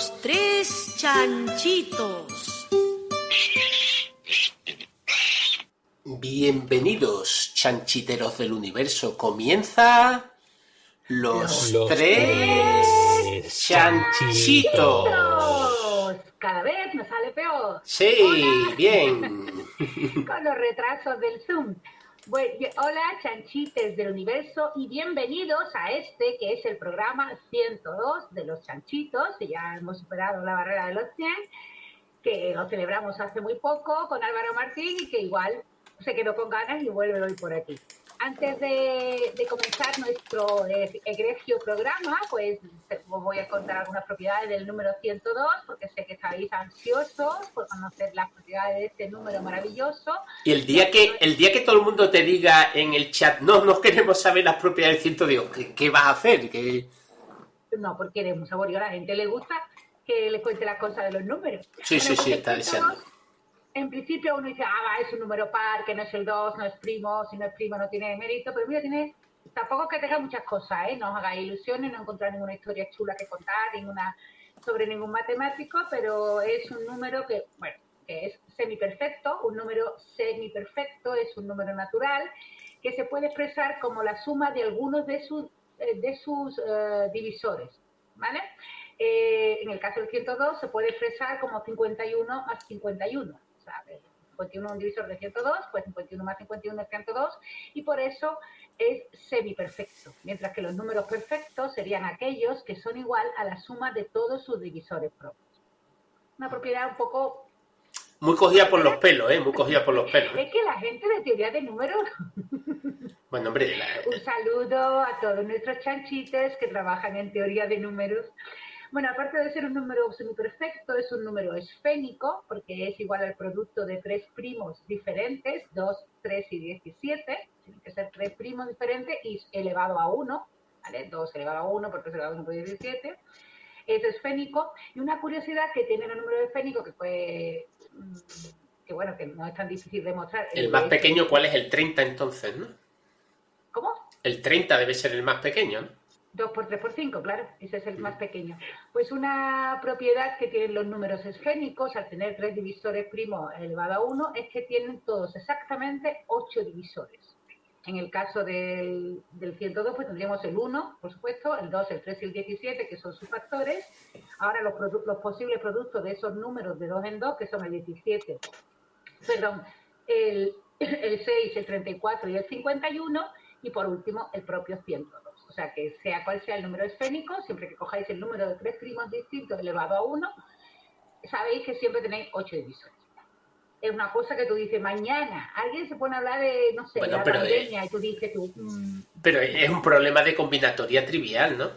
Los tres chanchitos. Bienvenidos, chanchiteros del universo. Comienza los, Los tres tres chanchitos. Cada vez me sale peor. Sí, Hola. bien. Con los retrasos del Zoom. Bueno, hola, chanchites del universo, y bienvenidos a este que es el programa 102 de los chanchitos, que ya hemos superado la barrera de los 100, que lo celebramos hace muy poco con Álvaro Martín y que igual se quedó con ganas y vuelve hoy por aquí. Antes de, de comenzar nuestro eh, egregio programa, pues os voy a contar algunas propiedades del número 102, porque sé que estáis ansiosos por conocer las propiedades de este número maravilloso. Y el día que el día que todo el mundo te diga en el chat, no, no queremos saber las propiedades del ciento, digo, ¿qué, qué vas a hacer? ¿Qué- No, porque eres muy saborio. A la gente le gusta que le cuente las cosas de los números. Sí, sí, sí, porque está 102, deseando. En principio uno dice, ah, va, es un número par, que no es el 2, no es primo, si no es primo no tiene mérito, pero mira, tiene, tampoco es que tenga muchas cosas, ¿eh? No os hagáis ilusiones, no encontrar ninguna historia chula que contar, ninguna sobre ningún matemático, pero es un número que, bueno, que es semiperfecto, un número semiperfecto es un número natural que se puede expresar como la suma de algunos de sus, eh, de sus eh, divisores, ¿vale? Eh, en el caso del 102 se puede expresar como 51 más 51, eh, 51 es un divisor de 102, pues 51 más 51 es 102, y por eso es semiperfecto, mientras que los números perfectos serían aquellos que son igual a la suma de todos sus divisores propios. Una propiedad un poco... Muy cogida por los pelos, ¿eh? Muy cogida por los pelos. ¿eh? Es que la gente de teoría de números Bueno, hombre, la- Un saludo a todos nuestros chanchites que trabajan en teoría de números. Bueno, aparte de ser un número semiperfecto, es un número esfénico, porque es igual al producto de tres primos diferentes, 2, 3 y 17. Tienen que ser tres primos diferentes y elevado a 1, ¿vale? 2 elevado a 1 por 3 elevado a 1 por 17. Es esfénico. Y una curiosidad que tiene el número esfénico, que fue... mm, que bueno, que no es tan difícil de mostrar. el más pequeño, ¿cuál es? El 30 entonces, ¿no? ¿Cómo? El 30 debe ser el más pequeño, ¿no? 2 por 3 por 5, claro, ese es el más pequeño. Pues una propiedad que tienen los números esfénicos, al tener tres divisores primos elevado a 1, es que tienen todos exactamente 8 divisores. En el caso del, del 102, pues tendríamos el 1, por supuesto, el 2, el 3 y el 17, que son sus factores. Ahora los, los posibles productos de esos números de 2 en 2, que son el 17, perdón, el, el 6, el 34 y el 51, y por último el propio 102. Sea que sea cual sea el número esfénico, siempre que cojáis el número de tres primos distintos elevado a 1, sabéis que siempre tenéis 8 divisores. Es una cosa que tú dices, mañana alguien se pone a hablar de, no sé, Bueno, la pandemia, y tú dices, tú, mm, Pero es un problema de combinatoria trivial, ¿no?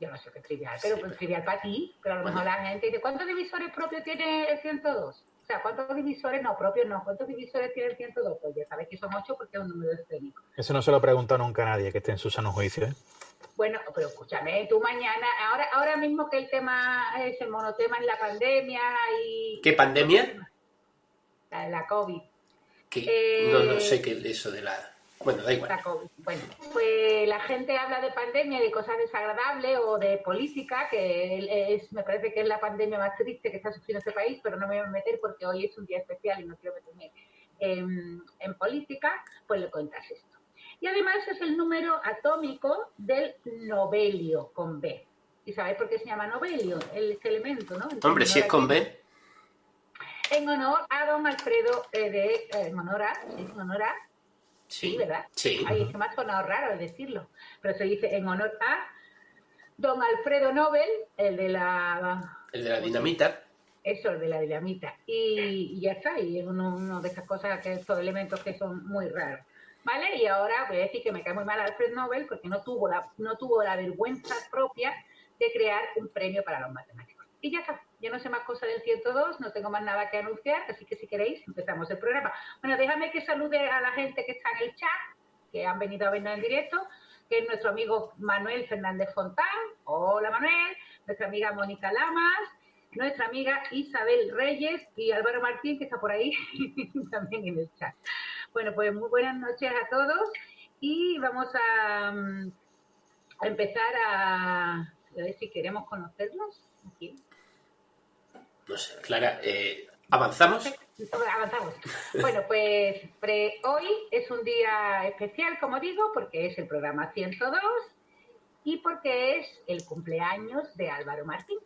yo no sé qué trivial, pero Sí, pues pero- trivial para ti, pero a lo mejor la gente dice, ¿cuántos divisores propios tiene el 102? O sea, ¿cuántos divisores no propios no? ¿Cuántos divisores tiene el 102? Pues ya sabéis que son 8 porque es un número esférico. Eso no se lo ha preguntado nunca a nadie que esté en su sano juicio. ¿eh? Bueno, pero escúchame, tú mañana, ahora, ahora mismo que el tema es el monotema en la pandemia y ¿Qué pandemia? la, la COVID, Que Eh, no, no sé qué es eso de la... Bueno, da igual. Bueno, pues la gente habla de pandemia, de cosas desagradables o de política, que es, me parece que es la pandemia más triste que está sufriendo este país, pero no me voy a meter porque hoy es un día especial y no quiero meterme en, en política, pues le cuentas esto. Y además es el número atómico del novelio con B. ¿Y sabéis por qué se llama novelio? El, este elemento, ¿no? Hombre, si es con B, En honor a don Alfredo eh, de... eh, en honor a... ¿sí? En honor a... Sí. ¿verdad? Sí. Ay, es que me ha sonado raro decirlo, pero se dice en honor a don Alfredo Nobel, el de la... El de la dinamita. Eso, el de la dinamita. Y, y ya está, y es uno, uno de esas cosas, que estos elementos que son muy raros. ¿Vale? Y ahora voy a decir que me cae muy mal Alfred Nobel porque no tuvo la, no tuvo la vergüenza propia de crear un premio para los matemáticos. Y ya está, ya no sé más cosas del 102, no tengo más nada que anunciar, así que si queréis empezamos el programa. Bueno, déjame que salude a la gente que está en el chat, que han venido a vernos en directo, que es nuestro amigo Manuel Fernández Fontán. Hola Manuel, nuestra amiga Mónica Lamas, nuestra amiga Isabel Reyes y Álvaro Martín, que está por ahí también en el chat. Bueno, pues muy buenas noches a todos y vamos a, mm, empezar a, a ver si queremos conocerlos. Aquí. No sé, Clara, eh, ¿avanzamos? Avanzamos. Bueno, pues pre- hoy es un día especial, como digo, porque es el programa 102 y porque es el cumpleaños de Álvaro Martín.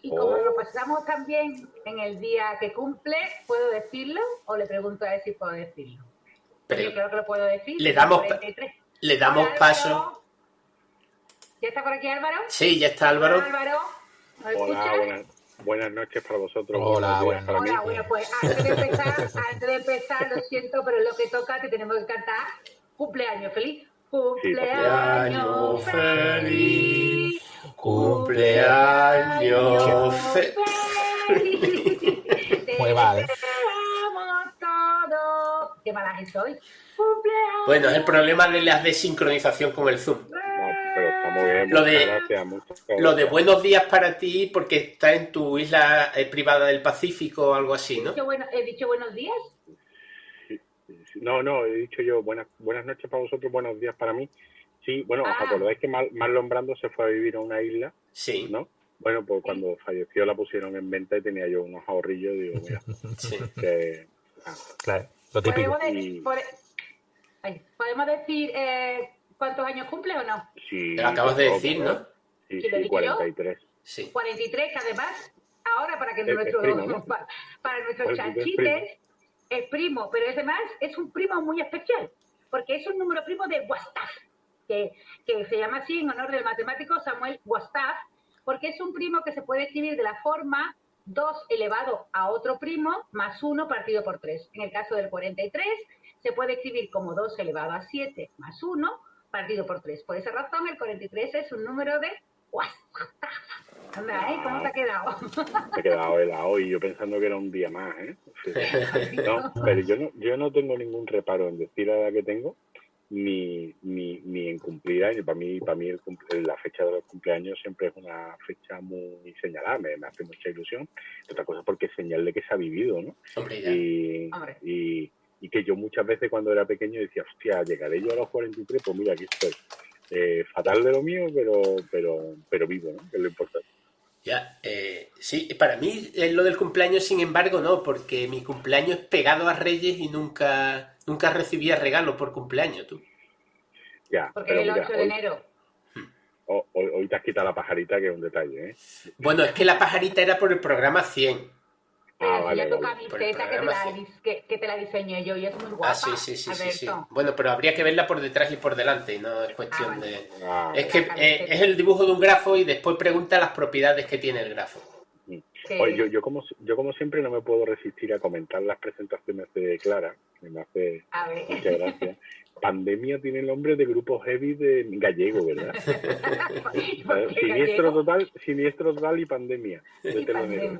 Y como Oh. lo pasamos también en el día que cumple, ¿puedo decirlo? O le pregunto a él si puedo decirlo. Pero Yo creo que lo puedo decir. le damos pa- 43. le damos Hola, paso. ¿Ya está por aquí Álvaro? Sí, ya está Álvaro. Hola, Álvaro. ¿Nos Hola, escuchas? buenas, buenas noches para vosotros. Hola, buenas para mí. Hola, bueno, pues antes de empezar, antes de empezar, lo siento, pero lo que toca te tenemos que cantar cumpleaños feliz. Cumpleaños feliz. Cumpleaños fe- feliz. Muy mal. deseamos todo. Qué mala soy. Cumpleaños. Bueno, es el problema de la desincronización con el Zoom. No, pero está muy bien. Lo de- gracias, Lo de buenos días para ti porque está en tu isla eh, privada del Pacífico o algo así, ¿no? Bueno, he dicho buenos días. No, no, he dicho yo buenas, buenas noches para vosotros, buenos días para mí. Sí, bueno, ¿os Ah. acordáis que Mar- Marlon Brando se fue a vivir a una isla, Sí, no? Bueno, pues cuando falleció la pusieron en venta y tenía yo unos ahorrillos, digo, mira, sí. que... ah, Claro, lo típico. ¿Podemos, de- Y- por- ay, ¿podemos decir eh, cuántos años cumple o no? sí, Lo acabas de decir, no, ¿no? Sí, ¿Sí lo he sí, dicho yo? 43. Sí. 43, que además, ahora para que Es- es nuestro, primo, ¿no? para, para nuestros 43 chanchites, es primo, pero además es un primo muy especial, porque es un número primo de Gustav, que, que se llama así en honor del matemático Samuel Gustav, porque es un primo que se puede escribir de la forma 2 elevado a otro primo más 1 partido por 3. En el caso del 43, se puede escribir como 2 elevado a 7 más 1 partido por 3. Por esa razón, el 43 es un número de. Anda, ¿eh? ¿Cómo te ha quedado? Me he quedado helado y yo pensando que era un día más, ¿eh? Sí. No, pero yo no, yo no tengo ningún reparo en decir la edad que tengo, ni, ni, ni en cumplir años. Para mí, para mí el cumple- la fecha de los cumpleaños siempre es una fecha muy señalada, me, me hace mucha ilusión. Otra cosa porque es señal de que se ha vivido, ¿no? Hombre, ya. Y, Hombre. y, y que yo muchas veces cuando era pequeño decía, hostia, llegaré yo a los 43, pues mira, aquí estoy. Eh, fatal de lo mío, pero, pero, pero vivo, ¿no? Que es lo importante. Ya, eh, sí, para mí eh, lo del cumpleaños, sin embargo, no, porque mi cumpleaños es pegado a Reyes y nunca, nunca recibía regalo por cumpleaños, tú. Ya, Porque pero el mira, 8 de hoy, enero. hoy- hoy- hoy te has quitado la pajarita, que es un detalle, ¿eh? Bueno, es que la pajarita era por el programa 100. Ah, vale, ya tu vale. Camiseta que te, la, sí. que, que te la diseñé yo y es muy guapa. Ah, sí, sí, sí, sí, sí. Bueno, pero habría que verla por detrás y por delante, no es cuestión Ah, vale. de... Ah, Es que eh, es el dibujo de un grafo y después pregunta las propiedades que tiene el grafo. Oye, yo, yo, como, yo como siempre no me puedo resistir a comentar las presentaciones de Clara, que me hace mucha gracia. Pandemia tiene el nombre de grupo heavy de gallego, ¿verdad? Porque siniestro gallego total, siniestro total y pandemia. de y pandemia.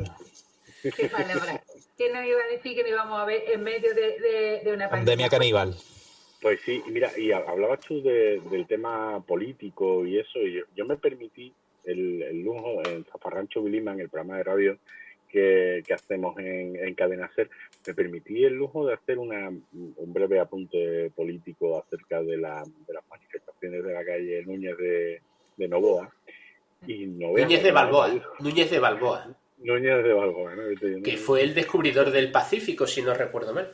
Qué palabra. ¿Quién nos iba a decir que nos íbamos a ver en medio de, de, de una Pandemia caníbal. Pues sí, mira, y hablabas tú de- del tema político y eso, y yo, yo me permití el, el lujo en Zafarrancho Vilima, en el programa de radio que, que hacemos en, en Cadena Ser, me permití el lujo de hacer una, un breve apunte político acerca de, la, de las manifestaciones de la calle Núñez de, de Novoa. Y no Núñez de Balboa. Núñez de Balboa. Núñez de Balboa, ¿no? Que fue el descubridor del Pacífico, si no recuerdo mal.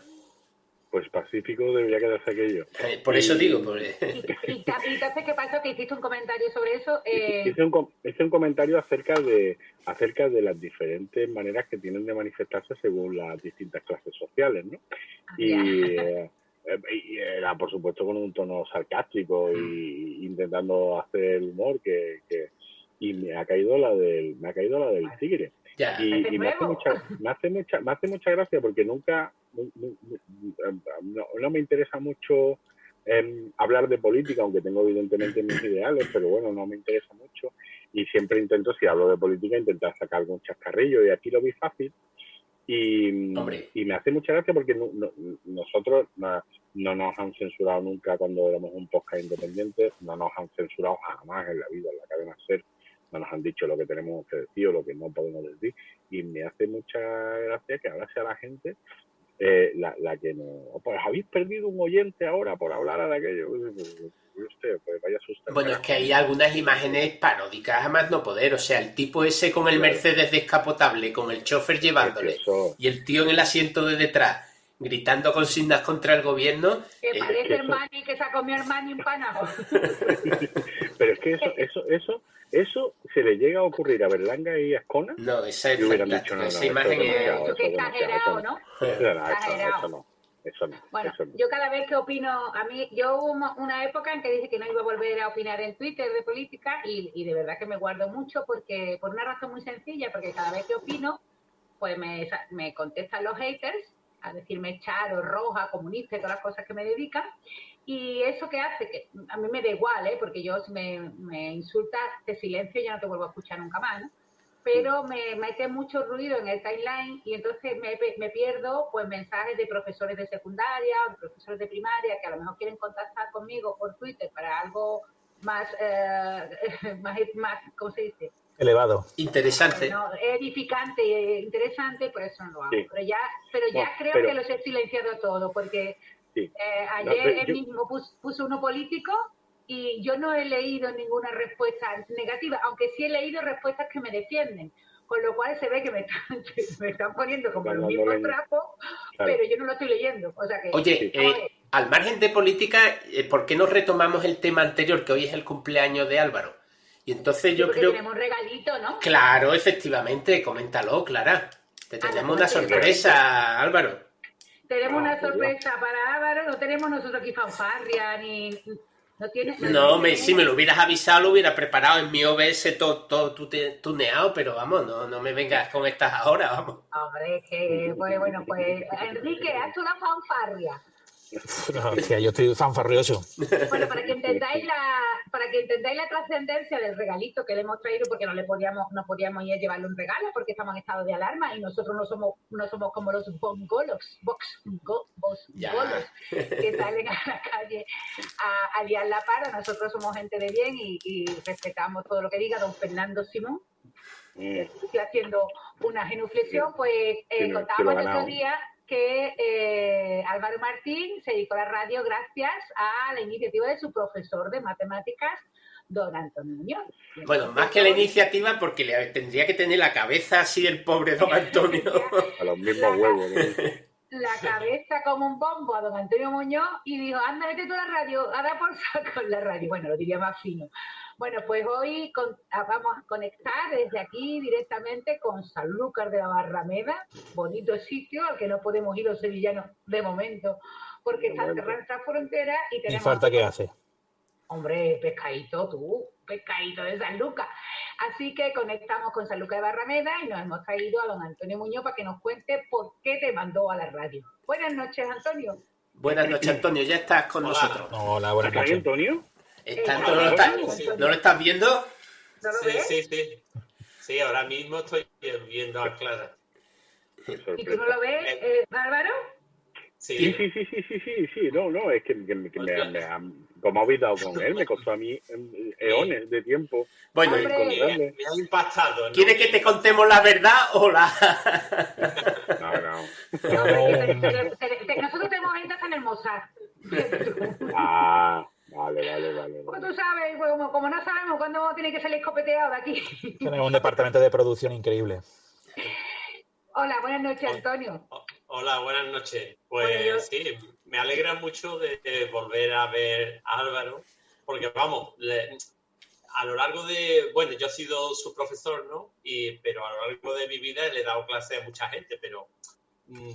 Pues Pacífico debería quedarse aquello. Eh, Por eso Y- digo, por- Y, y, y entonces, ¿qué pasó? Que hiciste un comentario sobre eso. Eh, Hice un, hice un comentario acerca de acerca de las diferentes maneras que tienen de manifestarse según las distintas clases sociales, ¿no? Y, ya. eh, eh, y era, por supuesto, con un tono sarcástico y intentando hacer humor que, que- y me ha caído la del me ha caído la del tigre ya. y, me hace mucha me hace mucha me hace mucha gracia porque nunca nu- nu- nu- no, no me interesa mucho em, hablar de política aunque tengo evidentemente mis ideales pero bueno no me interesa mucho y siempre intento, si hablo de política, intentar sacar algún chascarrillo y aquí lo vi fácil. Y, Hombre. y me hace mucha gracia porque no- no- nosotros no, no nos han censurado nunca cuando éramos un podcast independiente, no nos han censurado jamás en la vida, en la cadena SER, no nos han dicho lo que tenemos que decir o lo que no podemos decir. Y me hace mucha gracia que ahora sea la gente eh, la, la que no. Pues habéis perdido un oyente ahora por hablar de aquello. Usted, pues vaya susto. Bueno, es que hay algunas imágenes paródicas a más no poder. O sea, el tipo ese con el Claro. Mercedes descapotable, con el chofer llevándole, Es que eso- y el tío en el asiento de detrás, gritando consignas contra el gobierno. Que eh, parece el mani que se comió el mani empanado. Pero es que eso, eso, eso, eso se le llega a ocurrir a Berlanga y a Ascona. no, esa es hubieran dicho, no, no, Esa esto imagen es exagerado, eso ¿no? Eso, no, eso, no. Eso no. Bueno, eso no. yo cada vez que opino, a mí, yo hubo una- una época en que dije que no iba a volver a opinar en Twitter de política y, y de verdad que me guardo mucho porque por una razón muy sencilla, porque cada vez que opino, pues me, me contestan los haters a decirme charo, roja, comunista y todas las cosas que me dedican. Y eso que hace, que a mí me da igual, ¿eh? porque yo si me, me insultas, te silencio y ya no te vuelvo a escuchar nunca más, ¿no? pero me mete mucho ruido en el timeline y entonces me, me pierdo pues mensajes de profesores de secundaria o de profesores de primaria que a lo mejor quieren contactar conmigo por Twitter para algo más, eh, más, más ¿cómo se dice? Elevado. Interesante. No, edificante e interesante, por eso no lo hago. Sí. Pero ya, pero ya No, creo pero- que los he silenciado todo, porque Sí. eh, No, ayer pero él yo- mismo puso, puso uno político y yo no he leído ninguna respuesta negativa, aunque sí he leído respuestas que me defienden. Con lo cual se ve que me están, que me están poniendo como Están los mismos trapos, Claro. pero yo no lo estoy leyendo. O sea que, Oye, eh, al margen de política, eh, ¿por qué no retomamos el tema anterior, que hoy es el cumpleaños de Álvaro? Y entonces yo porque creo... tenemos un regalito, ¿no? Claro, efectivamente, coméntalo, Clara. Te Ah, tenemos no, una sorpresa, Álvaro. Tenemos Ah, una pues sorpresa para Álvaro, no tenemos nosotros aquí fanfarria, ni... No tiene, No, me, si me lo hubieras avisado, lo hubiera preparado en mi OBS todo, todo tuneado, pero vamos, no, no me vengas con estas ahora, vamos. Hombre, que, pues bueno, pues Enrique, haz una fanfarria. No, hostia, yo estoy fanfarrioso. Bueno, para que entendáis la, para que entendáis la trascendencia del regalito que le hemos traído, porque no le podíamos, no podíamos ir a llevarle un regalo porque estamos en estado de alarma y nosotros no somos, no somos como los bongolos, box, go- bolos que salen a la calle a, a liar la para. Nosotros somos gente de bien y, y respetamos todo lo que diga don Fernando Simón. Mm, estoy haciendo una genuflexión, pues eh, Sí, contábamos el otro día que eh, Álvaro Martín se dedicó a la radio gracias a la iniciativa de su profesor de matemáticas, don Antonio Muñoz. Bueno, más que la iniciativa, porque le tendría que tener la cabeza así el pobre don Antonio. a los mismos huevos. ¿no? La cabeza como un bombo a don Antonio Muñoz y dijo, anda, vete tú a la radio, a dar por saco en la radio. Bueno, lo diría más fino. Bueno, pues hoy con- ah, vamos a conectar desde aquí directamente con Sanlúcar de la Barrameda, bonito sitio al que no podemos ir los sevillanos de momento, porque está cerrada esta frontera y tenemos... falta que hace. Hombre, pescadito tú, pescadito de San Lucas. Así que conectamos con San Lucas de Barrameda y nos hemos traído a don Antonio Muñoz para que nos cuente por qué te mandó a la radio. Buenas noches, Antonio. Buenas noches, Antonio, ya estás con Hola. nosotros. Hola, buenas ¿Está ahí, noches. Antonio? Está- Eh, ¿no, lo estás. ¿No lo estás viendo? ¿No lo Sí, ves? sí, sí. Sí, ahora mismo estoy viendo a Clara. ¿Y tú no lo ves, eh, Bárbaro? Sí, Sí, sí, sí, sí, sí, sí, no, no, es que, que- que me, me- como habéis dado con él, me costó a mí em, eones de tiempo Bueno, me, encontrarle. me ha impactado. ¿no? ¿quieres que te contemos la verdad o la...? No, no. Nosotros tenemos en el Mozart. Ah, vale, vale, vale. Vale. tú sabes, pues, como, como no sabemos cuándo tiene que salir escopeteado de aquí. Tenemos un departamento de producción increíble. Hola, buenas noches, Antonio. Hola, buenas noches. Pues Bueno, yo- sí, me alegra mucho de, de volver a ver a Álvaro, porque vamos, le- a lo largo de, bueno, yo he sido su profesor, ¿no? Y, pero a lo largo de mi vida le he dado clase a mucha gente, pero mm,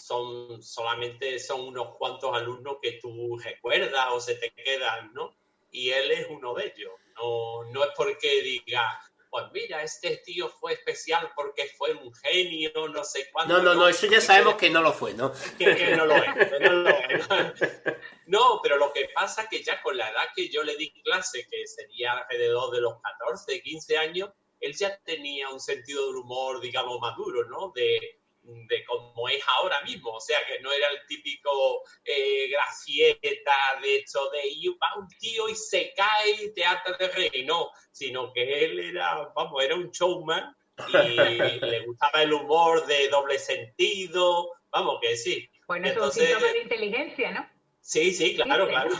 son solamente son unos cuantos alumnos que tú recuerdas o se te quedan, ¿no? Y él es uno de ellos. No, no es porque diga, pues mira, este tío fue especial porque fue un genio, no sé cuánto. No, no, no, eso ya sabemos que no lo fue, ¿no? Que, que no lo es, no lo es. No, pero lo que pasa es que ya con la edad que yo le di clase, que sería alrededor de los 14, 15 años, él ya tenía un sentido del humor, digamos, maduro, ¿no? De, de como es ahora mismo, o sea, que no era el típico eh, gracieta de hecho de va un tío y se cae y te harta de reír, no, sino que él era, vamos, era un showman y le gustaba el humor de doble sentido, vamos, que sí. Bueno, es un Entonces- síntoma de inteligencia, ¿no? Sí, sí, claro, claro.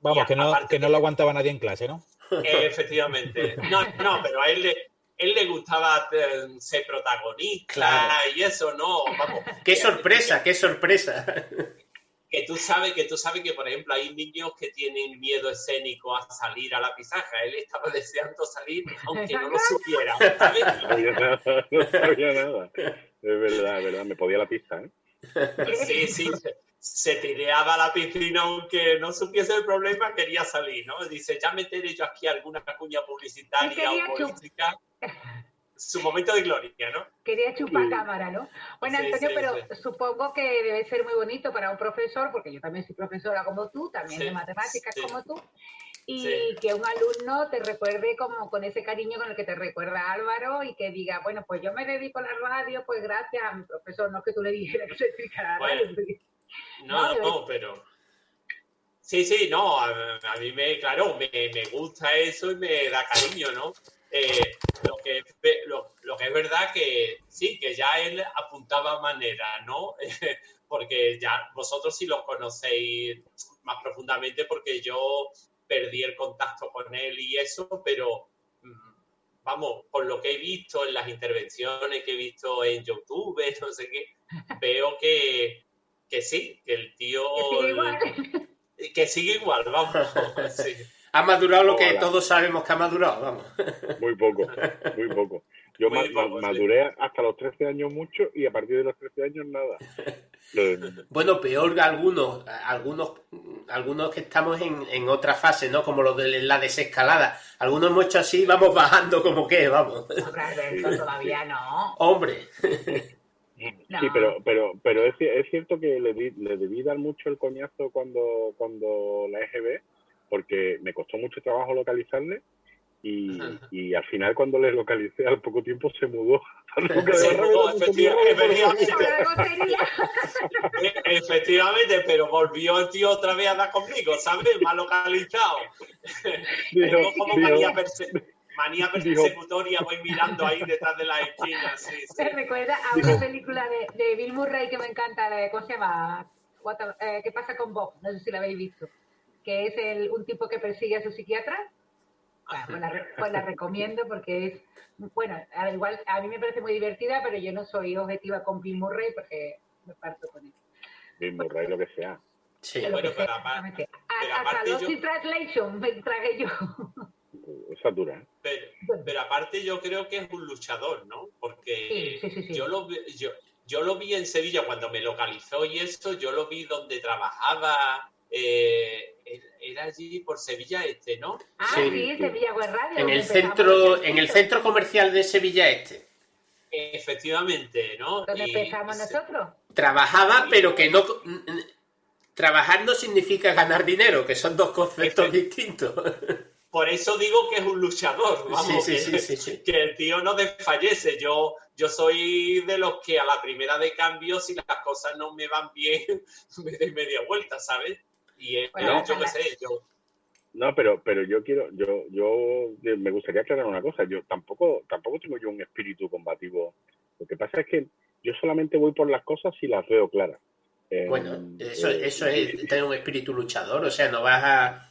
Vamos, que no, que no lo aguantaba nadie en clase, ¿no? Efectivamente. No, no, pero a él le, él le gustaba eh, ser protagonista Claro. y eso, ¿no? Vamos. ¡Qué sorpresa, qué sorpresa! Que tú sabes que tú sabes que, por ejemplo, hay niños que tienen miedo escénico a salir a la pizarra. Él estaba deseando salir, aunque no lo supiera, ¿sabes? No sabía nada, no sabía nada. Es verdad, es verdad, me podía la pista, ¿eh? Sí, sí. Se- tireaba a la piscina aunque no supiese el problema, quería salir, ¿no? Dice, ya meteré yo aquí alguna cuña publicitaria o humorística. Su momento de gloria, ¿no? Quería chupar Sí. cámara, ¿no? Bueno, Sí, Antonio, sí, pero supongo que debe ser muy bonito para un profesor, porque yo también soy profesora como tú, también de matemáticas como tú, y que un alumno te recuerde como con ese cariño con el que te recuerda Álvaro y que diga, bueno, pues yo me dedico a la radio, pues gracias a mi profesor, no que tú le dijeras que se dedicara a la radio. Bueno. No, No, pero. Sí, sí, no, a, a mí me, claro, me, me gusta eso y me da cariño, ¿no? Eh, lo, que, lo, lo que es verdad que sí, que ya él apuntaba manera, ¿no? porque ya vosotros sí lo conocéis más profundamente porque yo perdí el contacto con él y eso, pero mm, vamos, por lo que he visto en las intervenciones que he visto en YouTube, no sé qué, veo que, que sí, que el tío... que sigue igual. que sigue igual, vamos. sí. Ha madurado lo que Hola. todos sabemos que ha madurado, vamos. Muy poco, muy poco. Yo Muy ma- sí. maduré hasta los 13 años mucho y a partir de los 13 años nada. Bueno, peor que algunos, algunos, algunos que estamos en, en otra fase, ¿no? Como los de la desescalada. Algunos hemos hecho así, vamos bajando como que, vamos. Hombre, todavía no. Hombre, No. Sí, pero pero pero es, ci- es cierto que le, di- le debí dar mucho el coñazo cuando cuando la EGB, porque me costó mucho trabajo localizarle y, y al final cuando le localicé al poco tiempo se mudó. me efectivamente. Pero volvió el tío otra vez a dar conmigo, ¿sabes? Localizado. Tengo como dijo- manía, persecutoria, voy mirando ahí detrás de las esquinas. Sí, sí. Me recuerda a una película de, de Bill Murray que me encanta, la de, ¿cómo se llama? Eh, ¿Qué pasa con Bob? No sé si la habéis visto. Que es el, un tipo que persigue a su psiquiatra. Bueno, pues, la, pues la recomiendo porque es, bueno, al igual a mí me parece muy divertida, pero yo no soy objetiva con Bill Murray porque me parto con él. Bill Murray, lo que sea. sí. Lo bueno, que pero sea, exactamente. pero aparte Lost yo- in Translation me tragué yo. Esa dura, ¿eh? Pero, pero aparte yo creo que es un luchador, ¿no? Porque Sí, sí, sí, sí. Yo, lo, vi- yo, yo lo vi en Sevilla cuando me localizó y eso, yo lo vi donde trabajaba, eh, era allí por Sevilla Este, ¿no? Ah, Sí, Sevilla Web Radio. En el centro, en el centro comercial de Sevilla Este. Efectivamente, ¿no? Donde Y- empezamos nosotros. Trabajaba, pero que no. Trabajar no significa ganar dinero, que son dos conceptos distintos. Por eso digo que es un luchador, vamos, Sí, sí, que, sí, sí, sí. que el tío no desfallece. Yo, yo soy de los que a la primera de cambio, si las cosas no me van bien, me doy media vuelta, ¿sabes? Y él, Bueno, yo qué sé, yo, No, pero pero yo quiero, yo yo me gustaría aclarar una cosa. Yo tampoco tampoco tengo yo un espíritu combativo. Lo que pasa es que yo solamente voy por las cosas si las veo claras. Eh, Bueno, eso, eh, eso es tener un espíritu luchador, o sea, no vas a.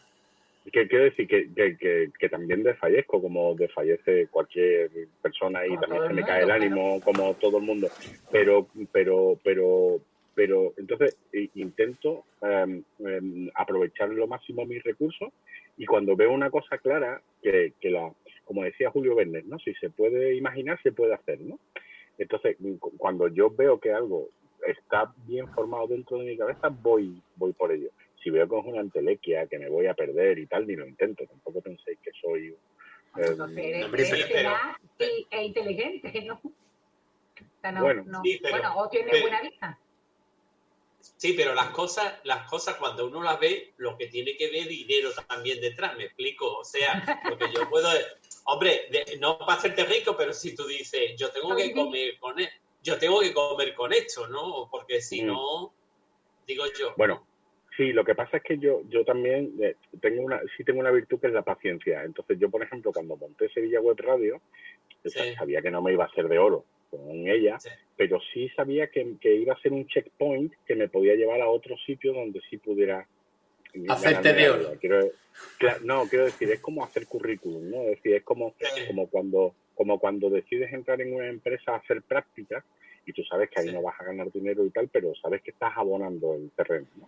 Que quiero decir que, que, que, que también desfallezco como desfallece cualquier persona y Como también se me mundo, cae el claro. ánimo como todo el mundo. Pero, pero, pero, pero entonces i- intento em, em, aprovechar lo máximo mis recursos y cuando veo una cosa clara, que, que la, como decía Julio Verne, ¿no? Si se puede imaginar, se puede hacer, ¿no? Entonces, cu- cuando yo veo que algo está bien formado dentro de mi cabeza, voy, voy por ello. Si veo que es una entelequia, que me voy a perder y tal, ni lo intento. Tampoco penséis que soy Entonces eres, hombre, eres pero- e inteligente, ¿no? O sea, no, Bueno. no- Sí, pero- bueno, o tienes pero- buena vista. Sí, pero las cosas, las cosas cuando uno las ve, lo que tiene que ver dinero también detrás, me explico. O sea, porque yo puedo, hombre, de- no para hacerte rico, pero si tú dices, yo tengo que comer con e- yo tengo que comer con esto, ¿no? Porque si Mm. no, digo yo. Bueno, sí, lo que pasa es que yo, yo también eh, tengo una, sí tengo una virtud que es la paciencia. Entonces yo, por ejemplo, cuando monté Sevilla Web Radio, yo Sí. sabía que no me iba a hacer de oro con ella, Sí. pero sí sabía que, que iba a ser un checkpoint que me podía llevar a otro sitio donde sí pudiera Hacerte de oro. Quiero, no, quiero decir, es como hacer currículum, ¿no? Es decir, es como, Sí. como cuando como cuando decides entrar en una empresa a hacer prácticas y tú sabes que ahí no vas a ganar dinero y tal, pero sabes que estás abonando el terreno, ¿no?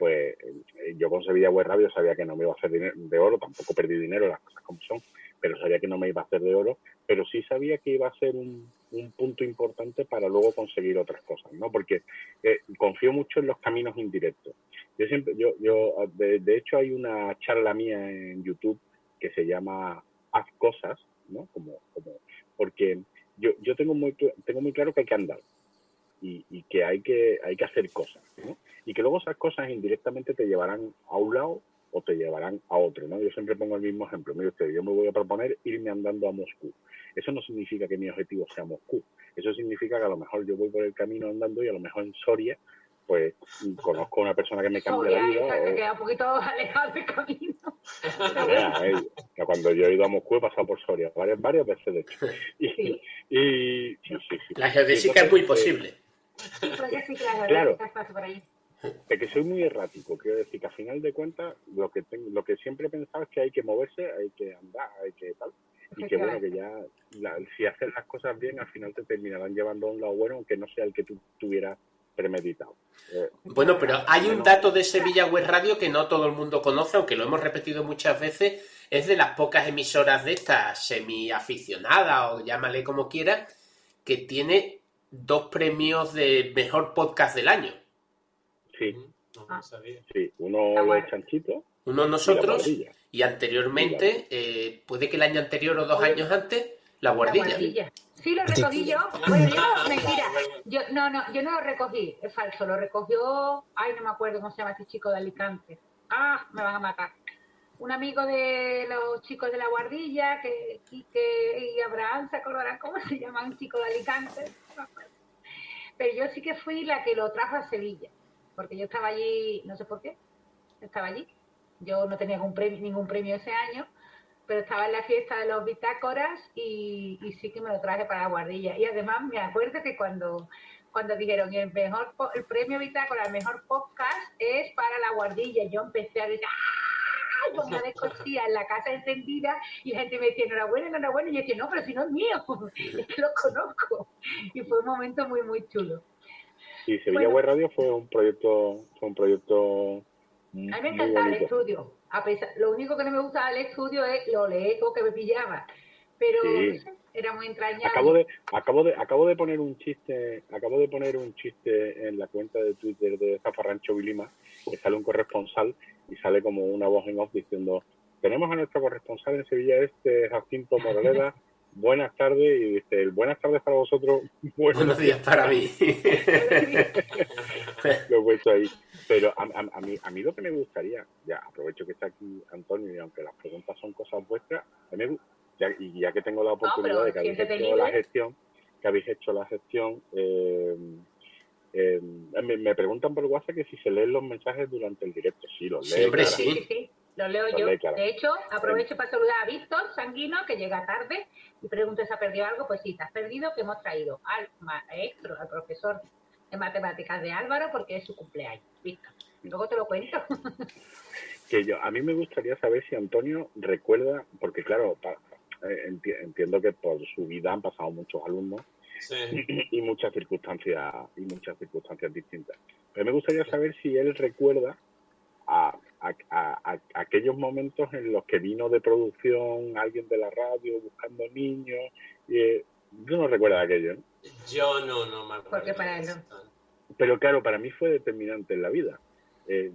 Pues eh, yo con Sevilla Web Radio sabía que no me iba a hacer de oro, tampoco perdí dinero, las cosas como son, pero sabía que no me iba a hacer de oro, pero sí sabía que iba a ser un, un punto importante para luego conseguir otras cosas, ¿no? Porque eh, confío mucho en los caminos indirectos. Yo siempre, yo, yo, de, de hecho hay una charla mía en YouTube que se llama Haz cosas, ¿no? Como, como, porque yo, yo tengo muy, tengo muy claro que hay que andar y, y que hay que hay que hacer cosas, ¿no? Y que luego esas cosas indirectamente te llevarán a un lado o te llevarán a otro, ¿no? Yo siempre pongo el mismo ejemplo. Mire usted, yo me voy a proponer irme andando a Moscú. Eso no significa que mi objetivo sea Moscú. Eso significa que a lo mejor yo voy por el camino andando y a lo mejor en Soria, pues conozco a una persona que me cambia la vida. esa que o- queda un poquito alejado del camino. Eh, cuando yo he ido a Moscú he pasado por Soria varias, varias veces, de hecho. Y, Sí. y- sí, sí, sí. La geodésica es muy eh, posible. Sí, pero que sí, claro, Claro. paso por ahí. de que soy muy errático, quiero decir que a final de cuentas lo que tengo, lo que siempre he pensado es que hay que moverse, hay que andar, hay que tal, y que bueno que ya la- si haces las cosas bien al final te terminarán llevando a un lado bueno aunque no sea el que tú tuvieras premeditado. Eh, Bueno, pero hay un dato de Sevilla Web Radio que no todo el mundo conoce, aunque lo hemos repetido muchas veces. Es de las pocas emisoras de estas semi-aficionadas o llámale como quiera, que tiene dos premios de mejor podcast del año. sí, No, Ah. sí, uno Está lo bueno. es chanchito Uno nosotros guardilla. y anteriormente, eh, puede que el año anterior o dos años antes, la La guardilla. guardilla. Sí, lo recogí yo. Bueno, yo, mentira. Yo, no, no, yo no lo recogí, es falso. Lo recogió, ay, no me acuerdo cómo se llama este chico de Alicante. Ah, me van a matar. Un amigo de los chicos de la guardilla, que Quique y Abraham se acordarán cómo se llama un chico de Alicante. Pero yo sí que fui la que lo trajo a Sevilla, porque yo estaba allí, no sé por qué, estaba allí. Yo no tenía ningún premio, ningún premio ese año, pero estaba en la fiesta de los bitácoras y, sí que me lo traje para la guardilla. Y además me acuerdo que cuando, cuando dijeron el mejor el premio bitácora, el mejor podcast es para la guardilla, yo empecé a gritar ¡ay! Con una descosía en la casa encendida y la gente me decía enhorabuena, enhorabuena, y yo decía, no, pero si no es mío, es que lo conozco. Y fue un momento muy, muy chulo. Y Sevilla Bueno. Web Radio fue un proyecto, fue un proyecto A mí me encantaba el estudio. A pesar, lo único que no me gustaba del estudio es lo lejos que me pillaba. Pero Sí. era muy entrañable. Acabo de, acabo de, acabo de poner un chiste, acabo de poner un chiste en la cuenta de Twitter de Zafarrancho Vilima, que sale un corresponsal y sale como una voz en off diciendo tenemos a nuestro corresponsal en Sevilla Este, Jacinto Moraleda, buenas tardes, y dice el buenas tardes para vosotros, buenos Buenos días para mí. lo he puesto ahí. Pero a, a- a mí, a mí lo que me gustaría, ya aprovecho que está aquí Antonio y aunque las preguntas son cosas vuestras, a mí me gu- ya- y ya que tengo la oportunidad de que habéis hecho la gestión, que habéis hecho la gestión, eh, eh, me, me preguntan por WhatsApp que si se leen los mensajes durante el directo. Sí, los lee. Siempre sí. Sí, sí, lo leo yo. lee. De hecho, aprovecho para saludar a Víctor Sanguino, que llega tarde, y pregunto si ha perdido algo. Pues sí, te has perdido que hemos traído al maestro, al profesor de matemáticas de Álvaro, porque es su cumpleaños. Víctor, luego te lo cuento. que yo a mí me gustaría saber si Antonio recuerda porque claro pa- eh, enti- entiendo que por su vida han pasado muchos alumnos Sí. y muchas circunstancias y muchas circunstancias distintas pero me gustaría saber si él recuerda a, a- a- a- aquellos momentos en los que vino de producción alguien de la radio buscando niños y eh, yo no recuerdo aquello ¿no? Yo no, no me acuerdo. Porque para él no. pero claro para mí fue determinante en la vida eh,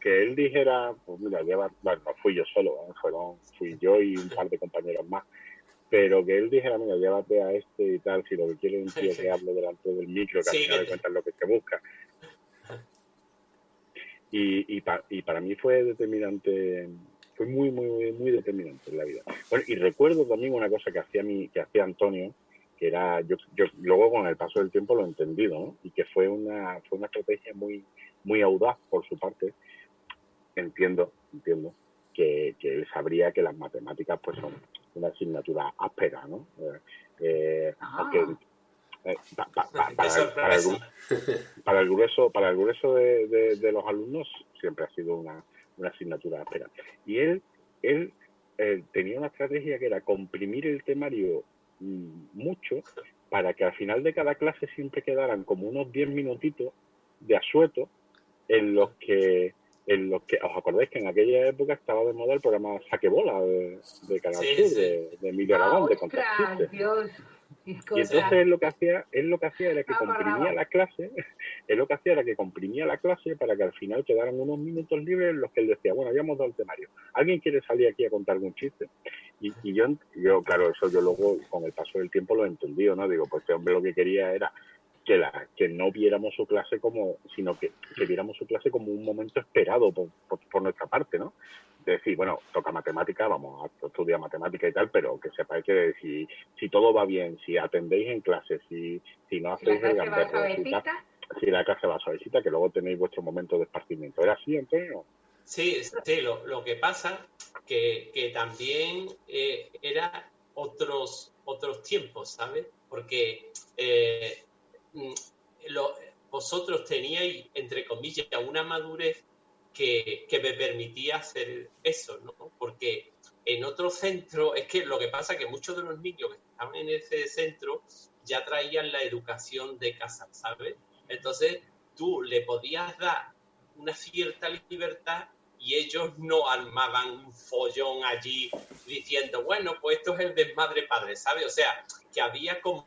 que él dijera, pues mira, lleva, bueno, no fui yo solo, fueron, fui yo y un par de compañeros más, pero que él dijera, mira, llévate a este y tal, si lo que quiere un tío que hable delante del micro, que al final de cuentas es lo que se busca. Y, y, y para mí fue determinante, fue muy, muy, muy, muy determinante en la vida. Bueno, y recuerdo también una cosa que hacía mi, que hacía Antonio, que era, yo, yo luego con el paso del tiempo lo he entendido, ¿no? Y que fue una, fue una estrategia muy, muy audaz por su parte. Entiendo, entiendo que, que él sabría que las matemáticas pues son una asignatura áspera, ¿no? Eh, para, el, grueso, para el grueso de, de, los alumnos siempre ha sido una, una asignatura áspera. Y él, él eh, tenía una estrategia que era comprimir el temario mm, mucho para que al final de cada clase siempre quedaran como unos 10 minutitos de asueto en los que en los que os acordáis que en aquella época estaba de moda el programa Saque Bola de, de Canal Sur, de, Emilio Aragón, de Dios. Y entonces él lo que hacía, él lo que hacía era que comprimía la clase, él lo que hacía era que comprimía la clase para que al final quedaran unos minutos libres en los que él decía, bueno, ya hemos dado el temario, ¿alguien quiere salir aquí a contar algún chiste? Y, y yo, yo, claro, eso yo luego con el paso del tiempo lo he entendido, ¿no? Digo, pues este hombre lo que quería era que, la, que no viéramos su clase como, sino que, que viéramos su clase como un momento esperado por, por, nuestra parte, ¿no? De decir, bueno, toca matemática, vamos a estudiar matemática y tal, pero que sepáis que si, si todo va bien, si atendéis en clase, si, si no hacéis el gamberro, si, la clase va suavecita, que luego tenéis vuestro momento de esparcimiento. ¿Era así, Antonio? Sí, sí, lo, lo que pasa que, que también eh, era otros, otros tiempos, ¿sabes? Porque eh, lo, vosotros teníais, entre comillas, una madurez que, me permitía hacer eso, ¿no? Porque en otro centro, es que lo que pasa es que muchos de los niños que estaban en ese centro ya traían la educación de casa, ¿sabes? Entonces tú le podías dar una cierta libertad y ellos no armaban un follón allí diciendo, bueno, pues esto es el desmadre padre, ¿sabes? O sea, que había como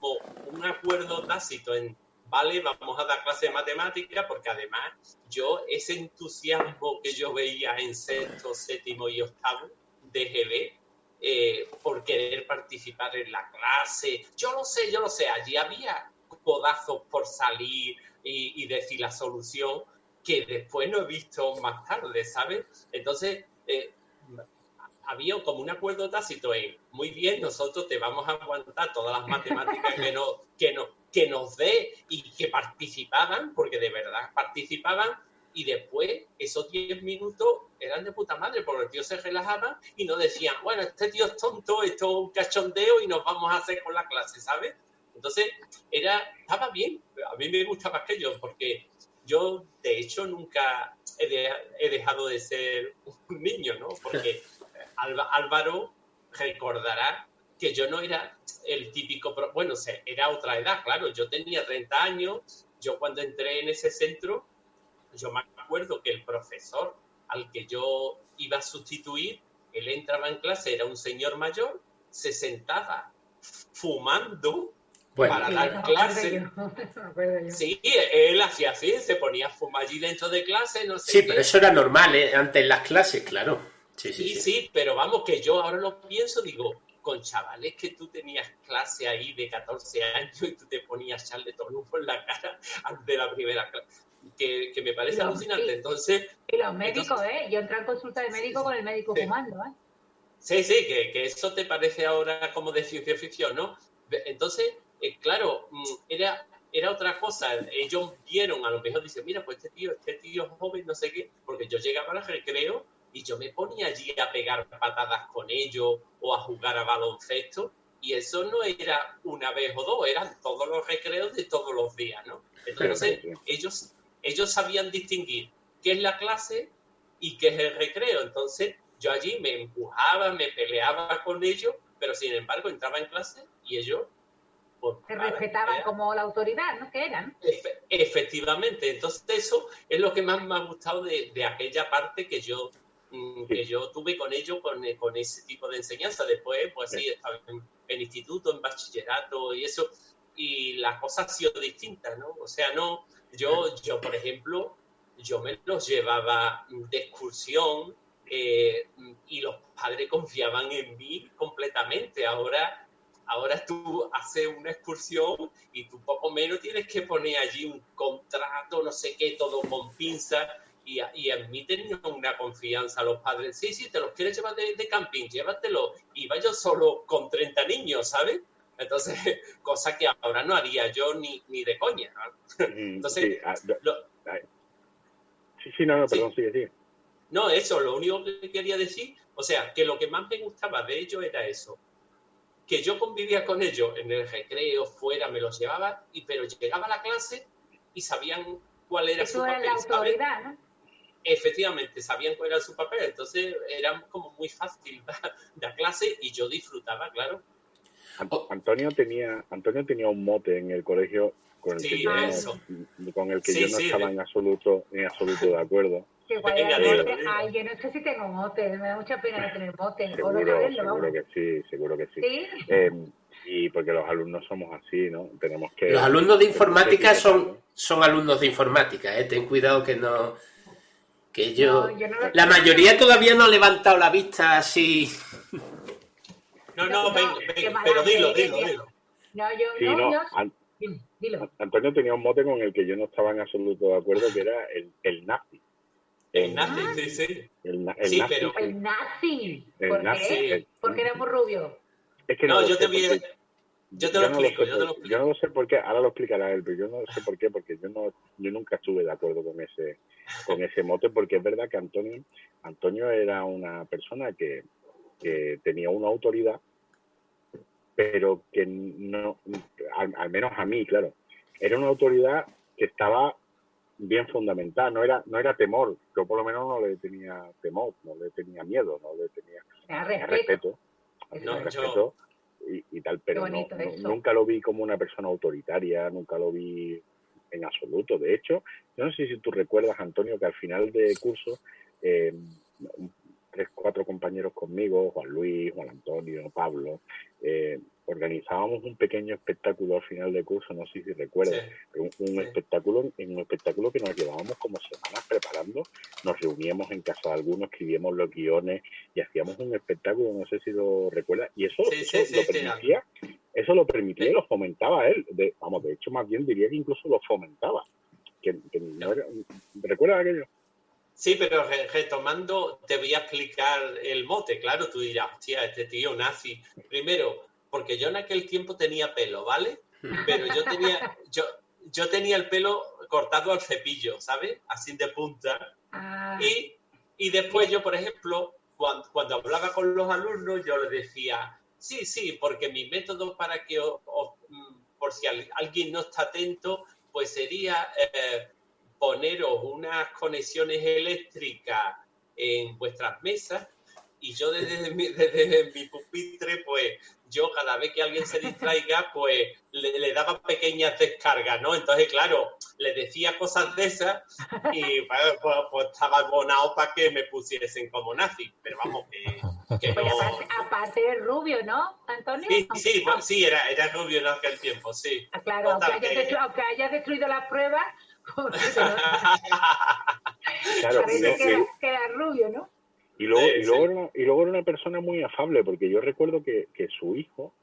un acuerdo tácito en, vale, vamos a dar clase de matemática, porque además yo ese entusiasmo que yo veía en sexto, séptimo y octavo de GB, eh, por querer participar en la clase, yo lo sé, yo lo sé, allí había codazos por salir y, y decir la solución, que después no he visto más tarde, ¿sabes? Entonces, eh, había como un acuerdo tácito en, muy bien, nosotros te vamos a aguantar todas las matemáticas que, no, que, no, que nos dé y que participaban, porque de verdad participaban, y después esos 10 minutos eran de puta madre, porque el tío se relajaba y no decían, bueno, este tío es tonto, esto es un cachondeo y nos vamos a hacer con la clase, ¿sabes? Entonces, era, estaba bien, a mí me gustaba aquello, porque yo, de hecho, nunca he, dejado de ser un niño, ¿no? Porque Álvaro recordará que yo no era el típico, bueno, era otra edad, claro, yo tenía 30 años, yo cuando entré en ese centro, yo me acuerdo que el profesor al que yo iba a sustituir, él entraba en clase, era un señor mayor, se sentaba fumando para dar clase. Sí, él hacía así, se ponía a fumar allí dentro de clase, no sé. Sí, pero eso era normal, ¿eh? Antes en las clases, claro. Sí sí, sí, pero vamos, que yo ahora lo pienso, digo, con chavales que tú tenías clase ahí de 14 años y tú te ponías charle tornufo en la cara de la primera clase. Que, me parece alucinante. Entonces. Y los médicos, ¿eh? Yo entré en consulta de médico con el médico fumando, ¿eh? Sí, sí, que, que, eso te parece ahora como de ciencia ficción, ¿no? Entonces, eh, claro, mm, era, era otra cosa. Ellos vieron, a lo mejor dicen, mira, pues este tío, este tío joven, no sé qué, porque yo llegaba al recreo y yo me ponía allí a pegar patadas con ellos o a jugar a baloncesto y eso no era una vez o dos, eran todos los recreos de todos los días, ¿no? Entonces, ellos, ellos sabían distinguir qué es la clase y qué es el recreo. Entonces, yo allí me empujaba, me peleaba con ellos, pero sin embargo entraba en clase y ellos se respetaban como la autoridad, ¿no? Que eran. efectivamente, entonces eso es lo que más me ha gustado de, aquella parte que yo mm, que yo tuve con ellos con, con, ese tipo de enseñanza. Después, pues sí, estaba en, instituto, en bachillerato y eso, y la cosa ha sido distinta, ¿no? O sea, no, yo, yo por ejemplo, yo me los llevaba de excursión eh, y los padres confiaban en mí completamente. Ahora, ahora tú haces una excursión y tú poco menos tienes que poner allí un contrato, no sé qué, todo con pinza. Y, y mí tenían una confianza los padres. Sí, sí, te los quieres llevar de, de camping, llévatelo. Iba yo solo con 30 niños, ¿sabes? Entonces, cosa que ahora no haría yo ni, ni de coña. ¿no? Entonces, sí, ah, lo- sí, sí, no, no, Sí. perdón, sigue, sigue. No, eso, lo único que quería decir, o sea, que lo que más me gustaba de ellos era eso, que yo convivía con ellos en el recreo, fuera, me los llevaba, y, pero llegaba a la clase y sabían cuál era su Eso papel, la ¿sabes? autoridad, ¿no? Efectivamente, sabían cuál era su papel, entonces era como muy fácil dar, dar clase y yo disfrutaba, claro. Ant-. Antonio tenía Antonio tenía un mote en el colegio con el que yo no, con el que Sí, yo no sí, estaba de- en absoluto en absoluto de acuerdo. Que. Ay, yo no sé si tengo mote, me da mucha pena no tener mote. o no Seguro, seguro que sí, seguro que sí. Sí, Eh, y porque los alumnos somos así, ¿no? Tenemos que Los alumnos de informática son, son alumnos de informática, ¿eh? ten cuidado que no. Que yo. No, yo no La mayoría todavía no ha levantado la vista así. No, No, ven, ven, pero dilo, dilo, dilo. no, yo, Sí, no, no, yo, An- dilo, dilo. Antonio tenía un mote con el que yo no estaba en absoluto de acuerdo, que era el, el nazi. El nazi, sí, sí. El, el Sí, nazi. pero- El nazi. El ¿Por nazi, qué? el- Porque era muy rubio. Es que No, lo yo te porque- yo te lo no explico, sé yo te lo por- explico. yo no lo sé por qué, ahora lo explicará él, pero yo no sé por qué, porque yo no, yo nunca estuve de acuerdo con ese, con ese mote, porque es verdad que Antonio, Antonio era una persona que, que tenía una autoridad, pero que no, al, al menos a mí, claro, era una autoridad que estaba bien fundamentada, no era, no era temor, yo por lo menos no le tenía temor, no le tenía miedo, no le tenía respeto. No, es. respeto y, y tal, pero no, nunca lo vi como una persona autoritaria, nunca lo vi en absoluto. De hecho, yo no sé si tú recuerdas, Antonio, que al final de curso, eh, tres, cuatro compañeros conmigo, Juan Luis, Juan Antonio, Pablo, eh, organizábamos un pequeño espectáculo al final de curso, no sé si recuerdas, Sí. un, un Sí. espectáculo en un espectáculo que nos llevábamos como semanas preparando nos reuníamos en casa de algunos escribíamos los guiones y hacíamos un espectáculo no sé si lo recuerdas y eso, Sí, eso lo permitía eso lo permitía y lo fomentaba él de, vamos de hecho más bien diría que incluso lo fomentaba que, que no era, ¿recuerdas aquello? Sí, pero re- retomando, te voy a explicar el mote. Claro, tú dirás, hostia, este tío nazi. Primero, porque yo en aquel tiempo tenía pelo, ¿vale? Pero yo tenía, yo, yo tenía el pelo cortado al cepillo, ¿sabes? Así de punta. Ah, Y, y después yo, por ejemplo, cuando, cuando hablaba con los alumnos, yo les decía, sí, sí, porque mi método para que, os- os, mm, por si al- alguien no está atento, pues sería eh, poneros unas conexiones eléctricas en vuestras mesas y yo desde mi, desde mi pupitre, pues yo cada vez que alguien se distraiga, pues le, le daba pequeñas descargas, ¿no? Entonces, claro, le decía cosas de esas y pues, pues, pues estaba abonado para que me pusiesen como nazi. Pero vamos, que, que Oye, no... aparte, aparte rubio, ¿no, Antonio? Sí, sí, pues, sí, era, era rubio en aquel tiempo, sí. Ah, Claro, aunque hayas, que- destru- aunque hayas destruido las pruebas, porque Claro, parece que, era, que era rubio, ¿no? y luego, Sí, y, luego sí. era una, y luego era una persona muy afable porque yo recuerdo que, que su hijo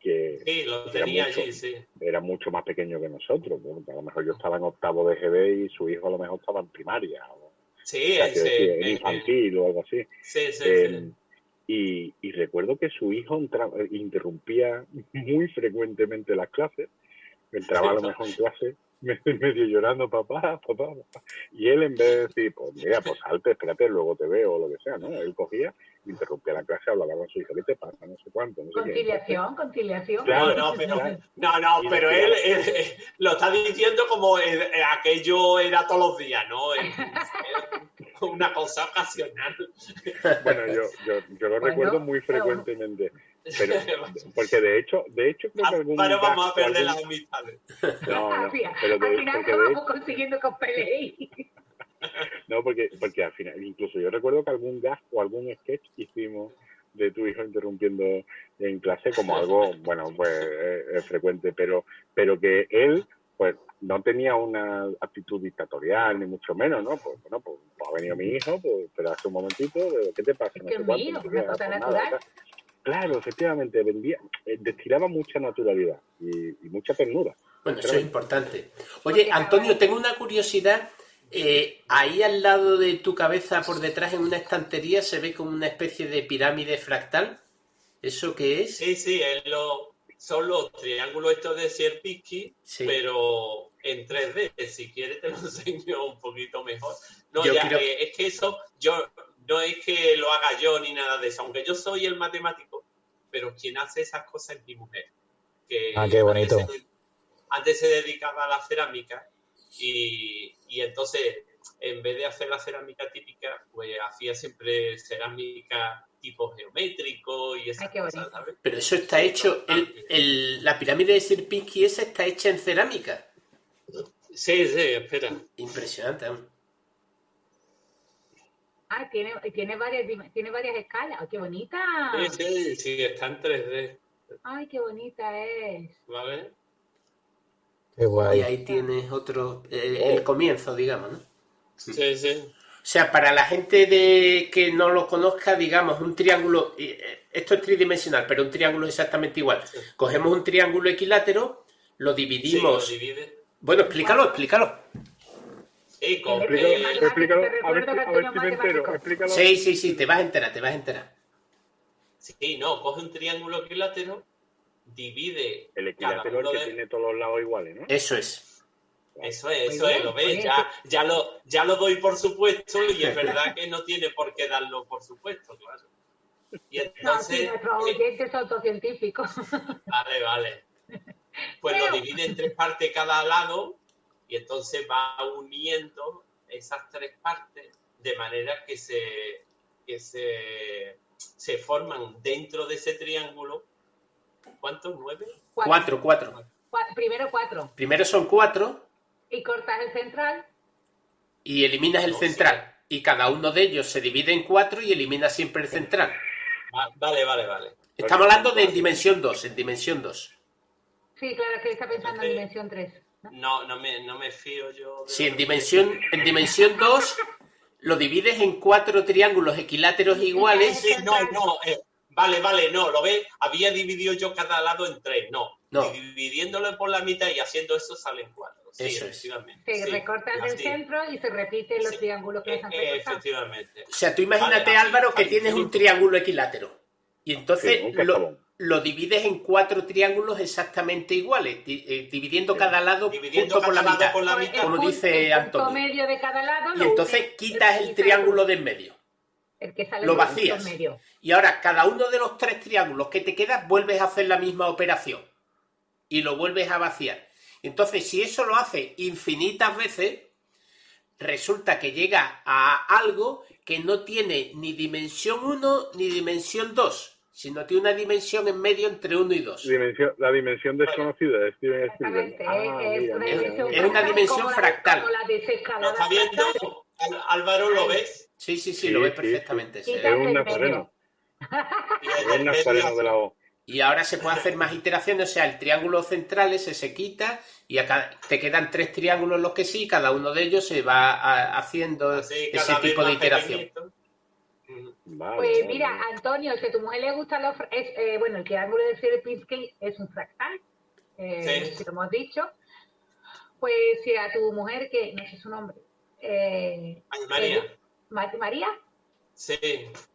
que Sí, lo Era tenía mucho. allí, sí. era mucho más pequeño que nosotros. Bueno, a lo mejor yo estaba en octavo de GB y su hijo a lo mejor estaba en primaria o, Sí, o sea, en eh, infantil o algo así. sí, sí, Eh, sí. y, y recuerdo que su hijo entra- interrumpía muy frecuentemente las clases. Entraba a lo mejor en clase me- medio llorando, papá, papá, papá. Y él en vez de decir, pues mira, pues salte, espérate, luego te veo o lo que sea, ¿no? Él cogía, interrumpía la clase, hablaba con su hijo, ¿qué te pasa? No sé cuánto, no sé qué. Conciliación, conciliación. Claro, No, no, pero, no, no, pero él, él, lo está diciendo como eh, aquello era todos los días, ¿no? Una cosa ocasional. Bueno, yo, yo, yo lo Bueno, recuerdo muy frecuentemente. Pero, porque de hecho, de hecho creo que algún Pero vamos a perder las amistades. No, no, Al final, pero de, al final porque de consiguiendo que os peleéis. No, porque, porque al final, incluso yo recuerdo que algún gag o algún sketch hicimos de tu hijo interrumpiendo en clase como algo, bueno, pues eh, eh, frecuente, pero, pero que él pues no tenía una actitud dictatorial, ni mucho menos, ¿no? Pues bueno, pues, pues ha venido mi hijo, pues espera un momentito, ¿qué te pasa? Es No que sé es cuánto, mío, no una cosa pues nada, natural. Claro, efectivamente, vendía, eh, destilaba mucha naturalidad y, y mucha ternura. Bueno, eso es importante. Oye, Antonio, tengo una curiosidad. Eh, ahí al lado de tu cabeza, por detrás, en una estantería, se ve como una especie de pirámide fractal. ¿Eso qué es? Sí, sí, es lo- son los triángulos estos de Sierpinski, Sí. pero en 3D. Si quieres te lo enseño un poquito mejor. No, Yo ya, creo- eh, es que eso, yo no es que lo haga yo ni nada de eso, aunque yo soy el matemático, pero quien hace esas cosas es mi mujer. Que Ah, qué bonito. Antes se, antes se dedicaba a la cerámica y, y entonces, en vez de hacer la cerámica típica, pues hacía siempre cerámica tipo geométrico y esas Ay, qué cosas, bonito. ¿sabes? Pero eso está hecho, el- el- la pirámide de Sierpinski esa está hecha en cerámica. Sí, sí, espera. Impresionante. ¿eh? Ah, tiene, tiene, varias, tiene varias escalas. Ay, qué bonita. Sí, sí, sí, está en 3D, Ay, qué bonita es. ¿vale? Qué Y guay. ahí tienes otro, eh, el comienzo, digamos, ¿no? Sí, sí. O sea, para la gente de que no lo conozca, digamos, un triángulo, y, eh, esto es tridimensional, pero un triángulo es exactamente igual. Cogemos un triángulo equilátero, lo Sí, dividimos. lo divide. Bueno, explícalo, explícalo. Sí, con Explícalo, a ver, si- a ver si me entero. Explícalo. Sí, sí, sí, te vas a enterar, te vas a enterar. Sí, no, coge un triángulo equilátero, divide El equilátero es uno el que de... tiene todos los lados iguales, ¿no? Eso es. Eso es, eso bien, es, lo ves, ya, ya, lo, ya lo doy por supuesto y es verdad que no tiene por qué darlo por supuesto, claro. Y No, sí, entonces, nuestros eh, oyentes son autocientíficos. vale, vale. Pues Pero- lo divide en tres partes cada lado y entonces va uniendo esas tres partes de manera que se, que se, se forman dentro de ese triángulo. ¿Cuántos? ¿Nueve? Cuatro, cuatro. Cua- Primero cuatro. Primero son cuatro Y cortas el central. y eliminas el No, central. Y cada uno de ellos se divide en cuatro y elimina siempre el central. Va- Vale, vale, vale. Estamos hablando de en dimensión 2, en dimensión 2. Sí, claro, que está pensando en dimensión 3. No, no me, no me fío yo. de Si lo en dimensión, en dimensión 2 lo divides en cuatro triángulos equiláteros iguales. Sí, no, no. eh, vale, vale, no. Lo ves, había dividido yo cada lado en tres. No. No. Dividiéndolo por la mitad y haciendo eso salen cuatro. Sí, Eso es. efectivamente. Se sí, recorta el del centro y se repiten los Sí. triángulos que Eh, han eh, efectivamente. O sea, tú imagínate, Vale, Álvaro, que tienes sí. un triángulo equilátero. Y entonces Sí, un lo, divides en cuatro triángulos exactamente iguales, di- eh, dividiendo cada lado Dividiendo justo por la cada lado mitad. por la Pues mitad. como punto- dice Antonio. medio de cada lado Y entonces une- quitas el triángulo de en medio. El que sale lo vacías. medio. Y ahora, cada uno de los tres triángulos que te queda, vuelves a hacer la misma operación. Y lo vuelves a vaciar. Entonces, si eso lo hace infinitas veces, resulta que llega a algo que no tiene ni dimensión 1 ni dimensión 2, sino tiene una dimensión en medio entre 1 y 2. Dimensión, la dimensión desconocida de Steven Spielberg. Exactamente. Ah, es, mira, una mira, dimensión Es una fractal, dimensión como la- fractal. como la ¿Lo desescalada está viendo? Álvaro, ¿lo ves? Sí, sí, sí, Sí, lo ves sí, perfectamente. Es un nazareno. Es un nazareno de la O. Y ahora se puede hacer más iteraciones, o sea, el triángulo central ese se quita y acá te quedan tres triángulos los que sí, cada uno de ellos se va a- haciendo Así, ese tipo de iteración. pequeñito. Vale, Pues mira. Antonio, si a tu mujer le gusta los... Es, eh, bueno, el triángulo de Sierpinski es un fractal, eh, Sí. si lo hemos dicho. Pues si a tu mujer, que no sé su nombre, eh, Ay, María. eh, Ma- María, Sí.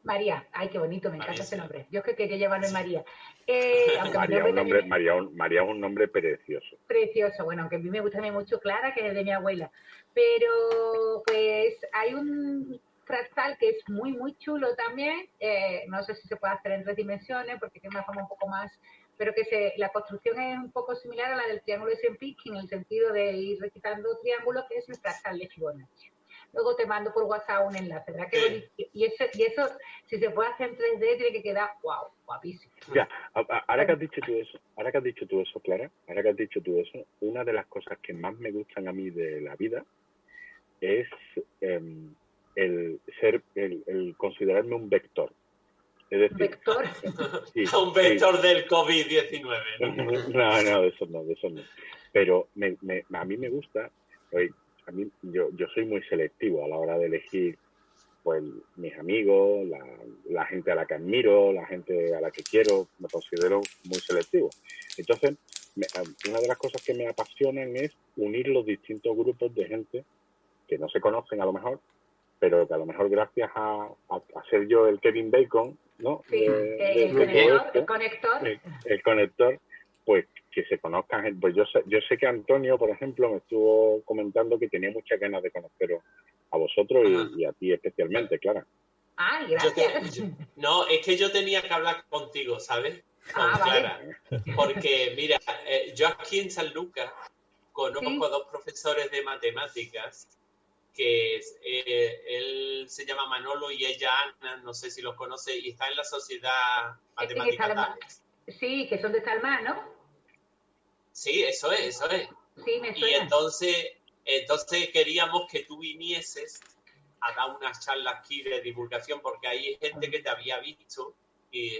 María, ay, qué bonito, me encanta ese sí. nombre. Yo que quería llamarme María. Eh, María, un nombre, María, un- María es un nombre precioso. es precioso. Bueno, aunque a mí me gusta también mucho Clara, que es de mi abuela. Pero pues hay un fractal que es muy, muy chulo también. eh, no sé si se puede hacer en tres dimensiones porque tiene una forma un poco más, pero que se, la construcción es un poco similar a la del triángulo de Sierpinski en el sentido de ir recitando triángulos, que es el fractal de Fibonacci. Luego te mando por WhatsApp un enlace, ¿verdad? Qué Sí. bonito. Y, ese- y eso, si se puede hacer en 3D, tiene que quedar, wow, guapísimo. Ya, ahora que has dicho tú eso, ahora que has dicho tú eso, Clara, ahora que has dicho tú eso, una de las cosas que más me gustan a mí de la vida es em, el ser, el, el considerarme un vector. Es decir, Vector. sí, Un vector del COVID-19. ¿no? No, no, de eso no, de eso no. pero me, me- a mí me gusta, oye, a mí, yo, yo soy muy selectivo a la hora de elegir pues mis amigos, la, la gente a la que admiro, la gente a la que quiero, me considero muy selectivo. Entonces, me- una de las cosas que me apasionan es unir los distintos grupos de gente que no se conocen a lo mejor, pero que a lo mejor gracias a, a, a ser yo el Kevin Bacon, ¿no? Sí, el conector, el conector. el, el conector, pues que se conozcan. Pues yo sé, yo sé que Antonio, por ejemplo, me estuvo comentando que tenía muchas ganas de conoceros a vosotros y- a ti especialmente, Clara. Ay, Yo te- gracias. yo- no, es que yo tenía que hablar contigo, ¿sabes? Con Ah, vale. Clara. Porque, mira, eh, yo aquí en San Lucas conozco Sí. a dos profesores de matemáticas que es, eh, él se llama Manolo y ella Ana, no sé si los conoce, y está en la Sociedad Matemática Tales. Sí, que son de Salma, ¿no? Sí, eso es, eso es. Sí, me Y suena. entonces, entonces queríamos que tú vinieses a dar unas charlas aquí de divulgación, porque hay gente que te había visto y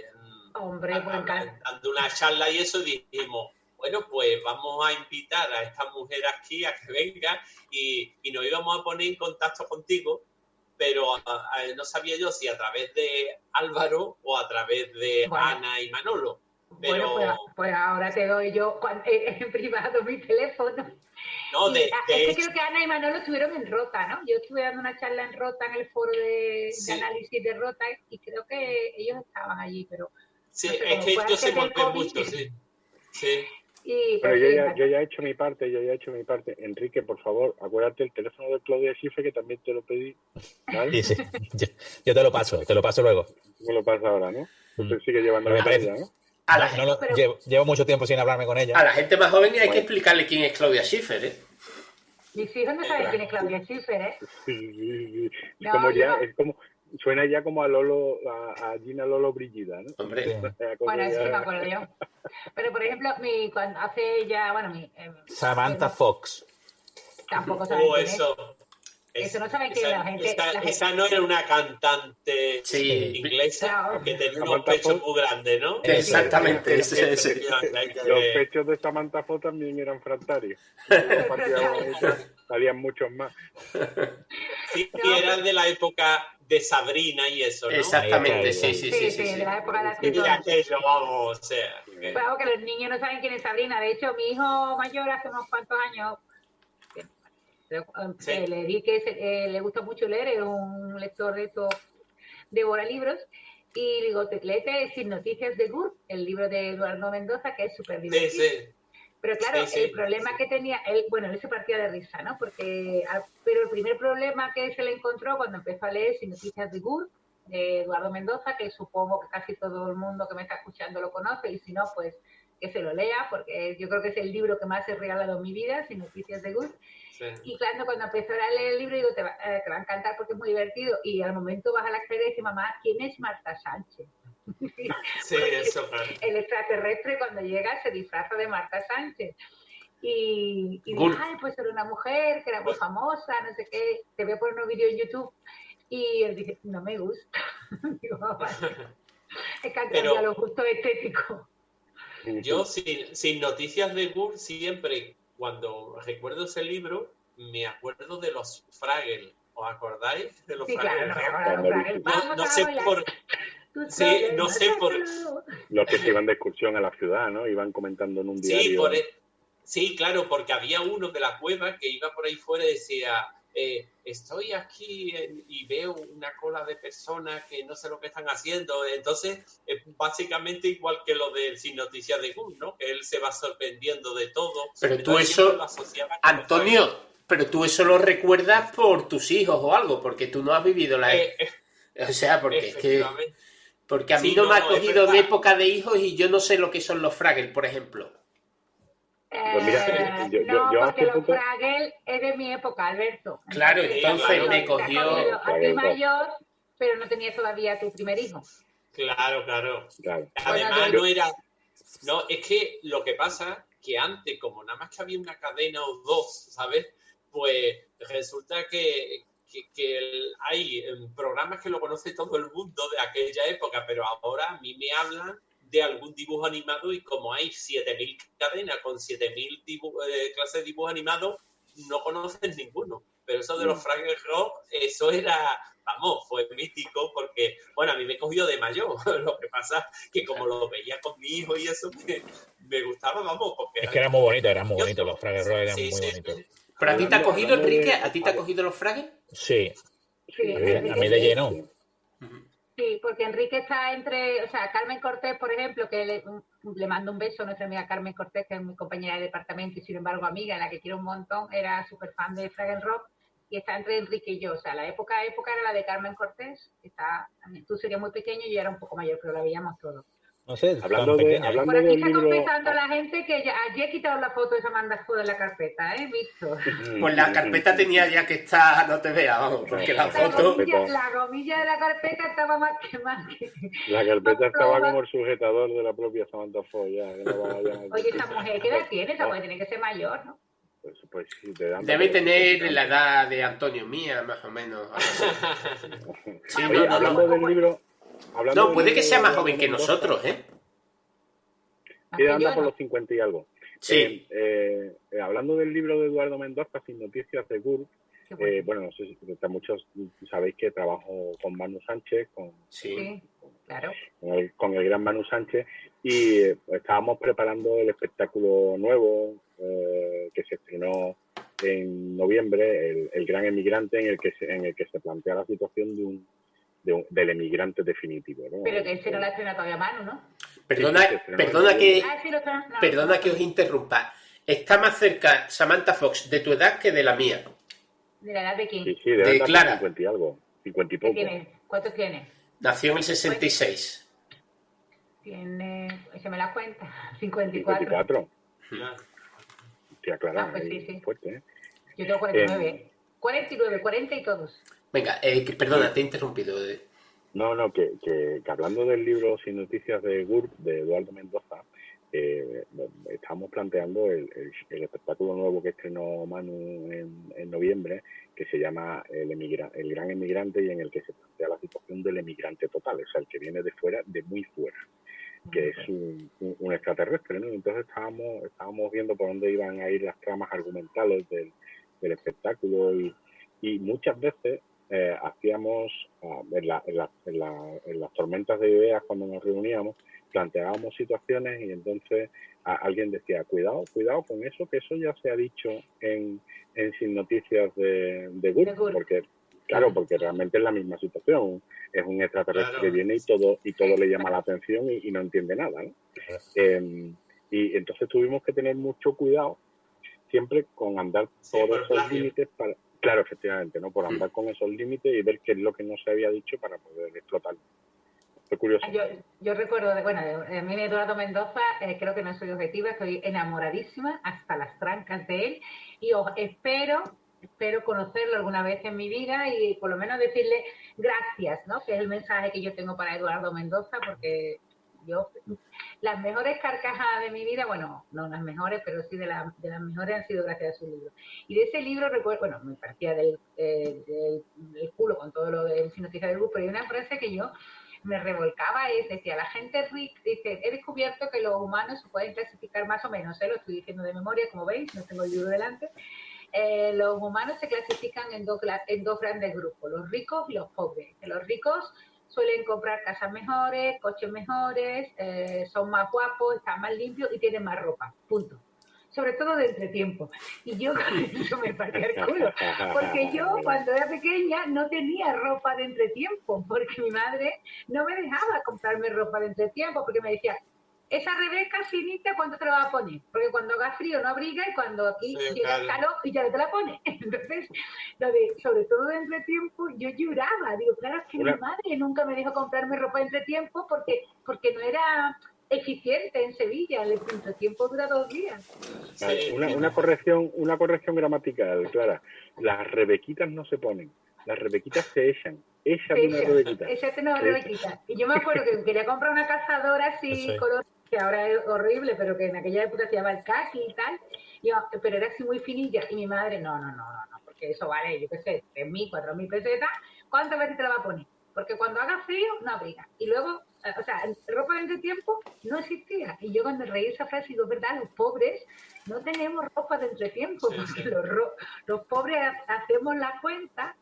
Hombre, pues encanta. dando una charla y eso y dijimos, bueno, pues vamos a invitar a esta mujer aquí a que venga y, y nos íbamos a poner en contacto contigo, pero a- a- no sabía yo si a través de Álvaro o a través de Bueno. Ana y Manolo. Pero Bueno, pues, pues ahora te doy yo eh, en privado mi teléfono. no, de, ah, de es que creo que Ana y Manolo estuvieron en Rota, ¿no? Yo estuve dando una charla en Rota, en el foro de, Sí. de análisis de Rota, y creo que ellos estaban allí, pero... sí, no sé, es que ellos se COVID. mucho, sí. Sí. Y, Pero pues, yo ya, yo ya he hecho mi parte, yo ya he hecho mi parte. Enrique, por favor, acuérdate el teléfono de Claudia Schiffer, que también te lo pedí. ¿vale? Sí, sí. Yo, yo te lo paso, te lo paso luego. Me lo pasa ahora, ¿no? Mm. Usted sigue llevando la parece. vida, ¿no? A la, No, no, Pero- llevo, llevo mucho tiempo sin hablarme con ella. a la gente más joven hay que explicarle quién es Claudia Schiffer, ¿eh? Mis hijos no saben quién es Claudia Schiffer, ¿eh? Sí, sí, sí. Es No, como ya, no. es como, suena ya como a Lolo, a, a Gina Lolo Brigida, ¿no? Hombre, Sí. Bueno, sí ya- me acuerdo yo. Pero, por ejemplo, mi, cuando hace ya, bueno, mi... eh, Samantha Fox. Tampoco saben Oh, es. eso. Eso no saben quién esa, es la gente- esa- la gente- esa no era una cantante Sí. inglesa Claro. que tenía pechos Fox. muy grandes, ¿no? exactamente, ese, ese. Los pechos de Samantha Fox también eran fractarios. Salían muchos más. Sí, No, eran de la época de Sabrina y eso, ¿no? Exactamente, sí, sí, Sí, sí, sí, sí, sí. de la época de las tiendas. aquello, vamos, o sea. vamos, que los niños no saben quién es Sabrina. De hecho, mi hijo mayor hace unos cuantos años eh, Sí. eh, le di que eh, le gusta mucho leer, es un lector de estos devora libros. Y digo, te léete Sin Noticias de Gur, el libro de Eduardo Mendoza, que es súper Sí, divertido. sí. Pero claro, Sí, sí, el problema sí. que tenía, él, bueno, él se partía de risa, ¿no? Porque, al- pero el primer problema que se le encontró cuando empezó a leer Sin Noticias de Gur, de Eduardo Mendoza, que supongo que casi todo el mundo que me está escuchando lo conoce, y si no, pues que se lo lea, porque yo creo que es el libro que más he regalado en mi vida, Sin Noticias de Gur. Y claro, cuando empezó a leer el libro, digo, te va, eh, te va a encantar porque es muy divertido. Y al momento vas a la escalera y dice, mamá, ¿quién es Marta Sánchez? Sí, eso, claro. el extraterrestre cuando llega se disfraza de Marta Sánchez. Y, dice, ay, pues era una mujer que era muy famosa, no sé qué, te voy a poner unos vídeos en YouTube. Y él dice, no me gusta. Digo, "Ah, vale". es que han Pero- cambiado los gustos estéticos. Yo, sin, sin noticias de Gur, siempre, cuando recuerdo ese libro, me acuerdo de los Fraggle. ¿Os acordáis de los Sí, claro, no me acuerdo de los Fraggles. No, sé por, Tú sí, no sé por-. Los que se iban de excursión a la ciudad, ¿no? Iban comentando en un Sí, diario. por e- sí, claro, porque había uno de la cueva que iba por ahí fuera y decía, eh, estoy aquí en- y veo una cola de personas que no sé lo que están haciendo. Entonces, es básicamente igual que lo de Sin Noticias de Gun, ¿no? Que él se va sorprendiendo de todo. Pero tú eso, siempre lo asociaba con los Antonio, pero tú eso lo recuerdas por tus hijos o algo, porque tú no has vivido la... Eh, eh, O sea, porque es que... Porque a mí Sí, no, no, me ha cogido en verdad. época de hijos y yo no sé lo que son los Fraggles, por ejemplo. Pues mira, Eh, yo- yo- no, yo porque hace los poco- Fraggles es de mi época, Alberto. Claro, entonces me cogió- a ti mayor, pero no tenías todavía tu primer hijo. Claro, claro. Claro. Además, Bueno, yo- no era. No, es que lo que pasa que antes, como nada más que había una cadena o dos, ¿sabes? Pues resulta que, que, que el- hay em, programas que lo conoce todo el mundo de aquella época, pero ahora a mí me hablan de algún dibujo animado y como hay 7.000 cadenas con 7.000 eh, clases de dibujo animado, no conoces ninguno. Pero eso de los mm. Fraggle Rock, eso era, vamos, fue místico porque, bueno, a mí me cogió de mayor. Lo que pasa que como lo veía con mi hijo y eso me, gustaba, vamos. Porque es que era muy bonito, era muy bonito, los Fraggle Rock eran muy bonitos. ¿Pero a ti te ha cogido, Enrique? ¿A ti te ha cogido los Fraggle? Sí. sí a mí le llenó. Sí, porque Enrique está entre, o sea, Carmen Cortés, por ejemplo, que le, le mando un beso a nuestra amiga Carmen Cortés, que es mi compañera de departamento y sin embargo amiga, la que quiero un montón, era súper fan de Fraggle Rock y está entre Enrique y yo. O sea, la época época era la de Carmen Cortés, está, tú serías muy pequeño y yo era un poco mayor, pero la veíamos todos. No sé, hablando de, hablando Por aquí está confesando la gente que ya, he quitado la foto de esa foto de la carpeta, ¿eh? Visto. Pues la carpeta tenía ya que estar, no te veas, vamos, porque la, foto... la gomilla de la carpeta estaba más que más La carpeta estaba como el sujetador de la propia Samantha Foy, ya. Oye, esa mujer, ¿qué edad tiene? Esa mujer tiene que ser mayor, ¿no? Pues, pues sí, te dan Debe tener la edad de Antonio Mía, más o menos. sí, Oye, hablando del libro no, puede que sea más joven que nosotros, ¿eh? Sí, anda por los 50 y algo. Sí. Eh, eh, hablando del libro de Eduardo Mendoza, Sin Noticias de GURB, eh, bueno. no sé si muchos sabéis que trabajo con Manu Sánchez, con, sí, claro. con, el, gran Manu Sánchez, y estábamos preparando el espectáculo nuevo que se estrenó en noviembre, el, el, Gran Emigrante, en el que se, en el que se plantea la situación de un del emigrante definitivo. ¿no? Pero que ese no la estrena todavía mano, ¿no? Perdona, perdona, que, ah, perdona que os interrumpa. Está más cerca Samantha Fox de tu edad que de la mía. ¿De la edad de quién? Sí, sí, de, edad Clara. 50 y algo. 50 y poco. Tiene? ¿Cuántos tiene? Nació en el 66. Tiene, se me la cuenta, 54. 54. Tía Clara, ah, pues sí, sí. fuerte, ¿eh? Yo tengo 49. Eh, 49, 40 y todos. Venga, eh, perdona, te he interrumpido. No, no, que, que, hablando del libro Sin Noticias de GURB, de Eduardo Mendoza, eh, estamos planteando el, espectáculo nuevo que estrenó Manu en, noviembre, que se llama el, el Gran Emigrante y en el que se plantea la situación del emigrante total, o sea, el que viene de fuera, de muy fuera, que es un, extraterrestre, ¿no? Entonces estábamos, estábamos viendo por dónde iban a ir las tramas argumentales del, espectáculo y, y muchas veces eh, hacíamos ah, en, las tormentas de ideas cuando nos reuníamos, planteábamos situaciones y entonces alguien decía, cuidado, cuidado con eso, que eso ya se ha dicho en, Sin Noticias de, de porque claro, porque realmente es la misma situación, es un extraterrestre que viene y todo y todo le llama la atención y, no entiende nada, em, y entonces tuvimos que tener mucho cuidado siempre con andar por esos límites para, Claro, efectivamente, ¿no? Por andar con esos límites y ver qué es lo que no se había dicho para poder explotar. Fue curioso. Yo, yo recuerdo, bueno, a mí Eduardo Mendoza, eh, creo que no soy objetiva, estoy enamoradísima hasta las trancas de él y os espero, espero conocerlo alguna vez en mi vida y por lo menos decirle gracias, ¿no? Que es el mensaje que yo tengo para Eduardo Mendoza porque yo las mejores carcajadas de mi vida, bueno, no las mejores, pero sí de, de las mejores han sido gracias a su libro. Y de ese libro recuerdo, bueno, me parecía del, eh, del, culo con todo lo de noticia del grupo, pero hay una frase que yo me revolcaba y decía, la gente rica, dice, he descubierto que los humanos se pueden clasificar más o menos, ¿eh? lo estoy diciendo de memoria, como veis, no tengo el libro delante, eh, los humanos se clasifican en dos, en dos grandes grupos, los ricos y los pobres. Los ricos suelen comprar casas mejores, coches mejores, eh, son más guapos, están más limpios y tienen más ropa. Punto. Sobre todo de entretiempo. Y yo eso me partía el culo. Porque yo cuando era pequeña no tenía ropa de entretiempo, porque mi madre no me dejaba comprarme ropa de entretiempo, porque me decía, esa Rebeca finita, ¿cuánto te la va a poner? Porque cuando haga frío no abriga y cuando aquí llega el calor y ya te la pone. Entonces, lo de, sobre todo de entretiempo, yo lloraba. Digo, claro, es que mi madre nunca me dejó comprarme ropa de entretiempo porque, porque no era eficiente en Sevilla, el entretiempo dura dos días. Una, una, corrección, una corrección gramatical, Clara. Las rebequitas no se ponen, las rebequitas se echan. Ella una rebequita. Ella una rebequita. Y yo me acuerdo que quería comprar una cazadora así, color que ahora es horrible, pero que en aquella época se llamaba el kaki y tal, pero era así muy finilla. Y mi madre, no, no, no, no, porque eso vale, yo qué sé, mil, cuatro mil pesetas, ¿cuántas veces te la va a poner? Porque cuando haga frío, no abriga. Y luego o sea, ropa de entretiempo no existía. Y yo cuando reí esa frase digo, ¿verdad? Los pobres no tenemos ropa de entretiempo, porque Los, los pobres hacemos la cuenta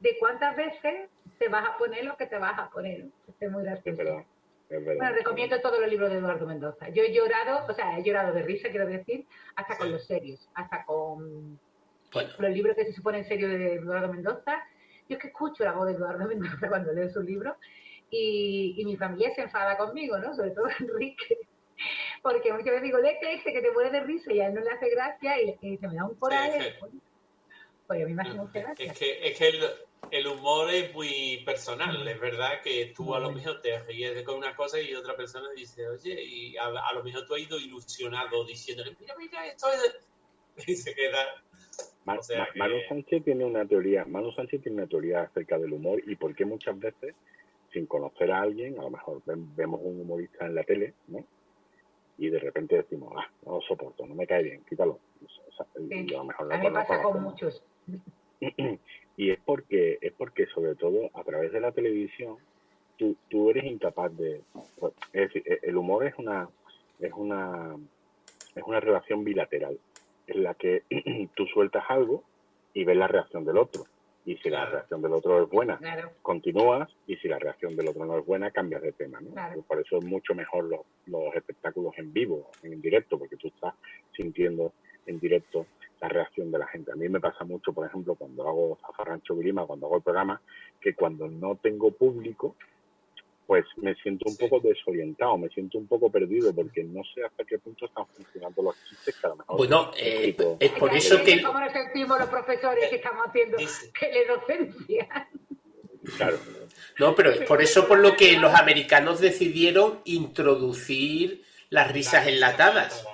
de cuántas veces te vas a poner lo que te vas a poner. Es muy gracioso. Bueno, recomiendo todos los libros de Eduardo Mendoza. Yo he llorado, o sea, he llorado de risa, quiero decir, hasta con los serios, hasta con los libros que se suponen serios de Eduardo Mendoza. Yo es que escucho la voz de Eduardo Mendoza cuando leo sus libros y, mi familia se enfada conmigo, ¿no? Sobre todo Enrique. Porque muchas veces digo, léete este que te muere de risa y a él no le hace gracia y, se me da un coraje. Pues a mí me hace mucha gracia. Es que, es que el, el humor es muy personal, es verdad que tú a lo mejor te ríes con una cosa y otra persona dice, oye, y a, lo mejor tú has ido ilusionado diciéndole, mira, mira, esto es... Y se queda... Manu Sánchez tiene una teoría, Manu Sánchez tiene una teoría acerca del humor y por qué muchas veces, sin conocer a alguien, a lo mejor vemos un humorista en la tele, ¿no? Y de repente decimos, ah, no lo soporto, no me cae bien, quítalo. a lo mejor a mí pasa con muchos. Y es porque, es porque sobre todo a través de la televisión tú, tú eres incapaz de... Pues, es decir, e, el humor es una, es una, es una relación bilateral en la que tú sueltas algo y ves la reacción del otro. Y si la reacción del otro es buena, continúas, y si la reacción del otro no es buena, cambias de tema. ¿no? Por eso es mucho mejor los, los espectáculos en vivo, en directo, porque tú estás sintiendo en directo la reacción de la gente. A mí me pasa mucho, por ejemplo, cuando hago Zafarrancho Vilima, cuando hago el programa, que cuando no tengo público, pues me siento un poco desorientado, me siento un poco perdido, porque no sé hasta qué punto están funcionando los chistes que a lo mejor... Bueno, eh, es por eso que... ¿Cómo nos sentimos los profesores que estamos haciendo docencia? Claro. No, pero es por eso por lo que los americanos decidieron introducir las risas enlatadas.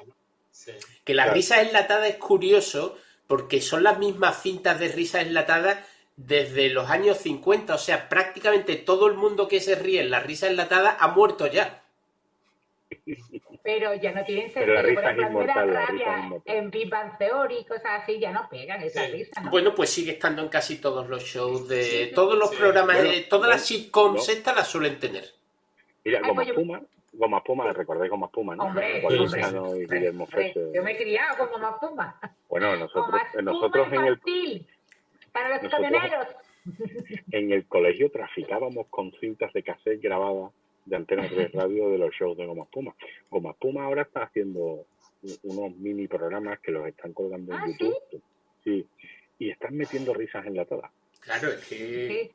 Que la risa enlatada es curioso porque son las mismas cintas de risa enlatada desde los años 50. O sea, prácticamente todo el mundo que se ríe en la risa enlatada ha muerto ya. Pero ya no tienen sentido. Pero la risa es inmortal, la risa En Big Bang Theory y cosas así ya no pegan esa risa. Bueno, pues sigue estando en casi todos los shows de todos los programas, de todas las sitcoms estas las suelen tener. Mira, como pues Puma, Goma Puma, recordáis Goma Puma, ¿no? Hombre, y Guillermo Yo me he criado con Goma Puma. Bueno, nosotros, nosotros en el... Para los camioneros. En el colegio traficábamos con cintas de cassette grabadas de Antena 3 Radio de los shows de Goma Puma. Goma Puma ahora está haciendo unos mini programas que los están colgando en ¿Ah, YouTube. ¿sí? sí. Y están metiendo risas enlatadas. Claro, es que...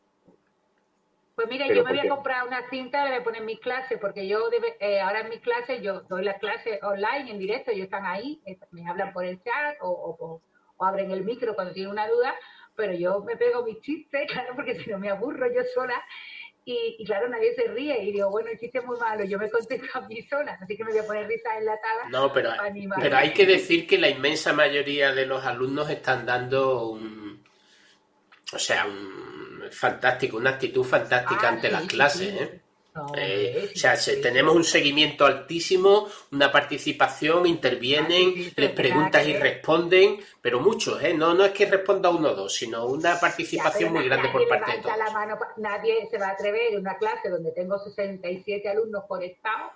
Pues mira, yo me voy a comprar una cinta y voy a poner mis clases, porque yo eh, ahora en mis clases, yo doy las clases online, en directo, ellos están ahí, me hablan por el chat o, abren el micro cuando tienen una duda, pero yo me pego mis chistes, claro, porque si no me aburro yo sola. Y, claro, nadie se ríe y digo, bueno, el chiste es muy malo, yo me contesto a mí sola, así que me voy a poner risa enlatada. No, pero, pero hay que decir que la inmensa mayoría de los alumnos están dando un, o sea, un fantástico, una actitud fantástica ah, ante las clases. ¿eh? eh o sea, tenemos un seguimiento altísimo, una participación, intervienen, les preguntas y responden, pero muchos, ¿eh? No, no es que responda uno o dos, sino una participación muy grande por parte de todos. La mano, nadie se va a atrever en una clase donde tengo 67 alumnos conectados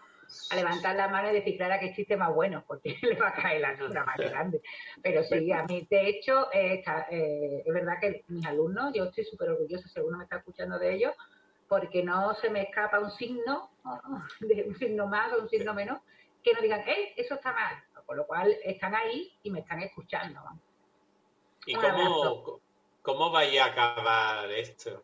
a levantar la mano y decir, Clara, que chiste más bueno, porque le va a caer la nota más grande. Pero sí, a mí, de hecho, eh, eh, es verdad que mis alumnos, yo estoy súper orgullosa, según me está escuchando de ellos, porque no se me escapa un signo, de un signo más o un signo menos, que no digan, ¡eh, eso está mal! Con lo cual, están ahí y me están escuchando. ¿Y cómo, cómo vais a acabar esto,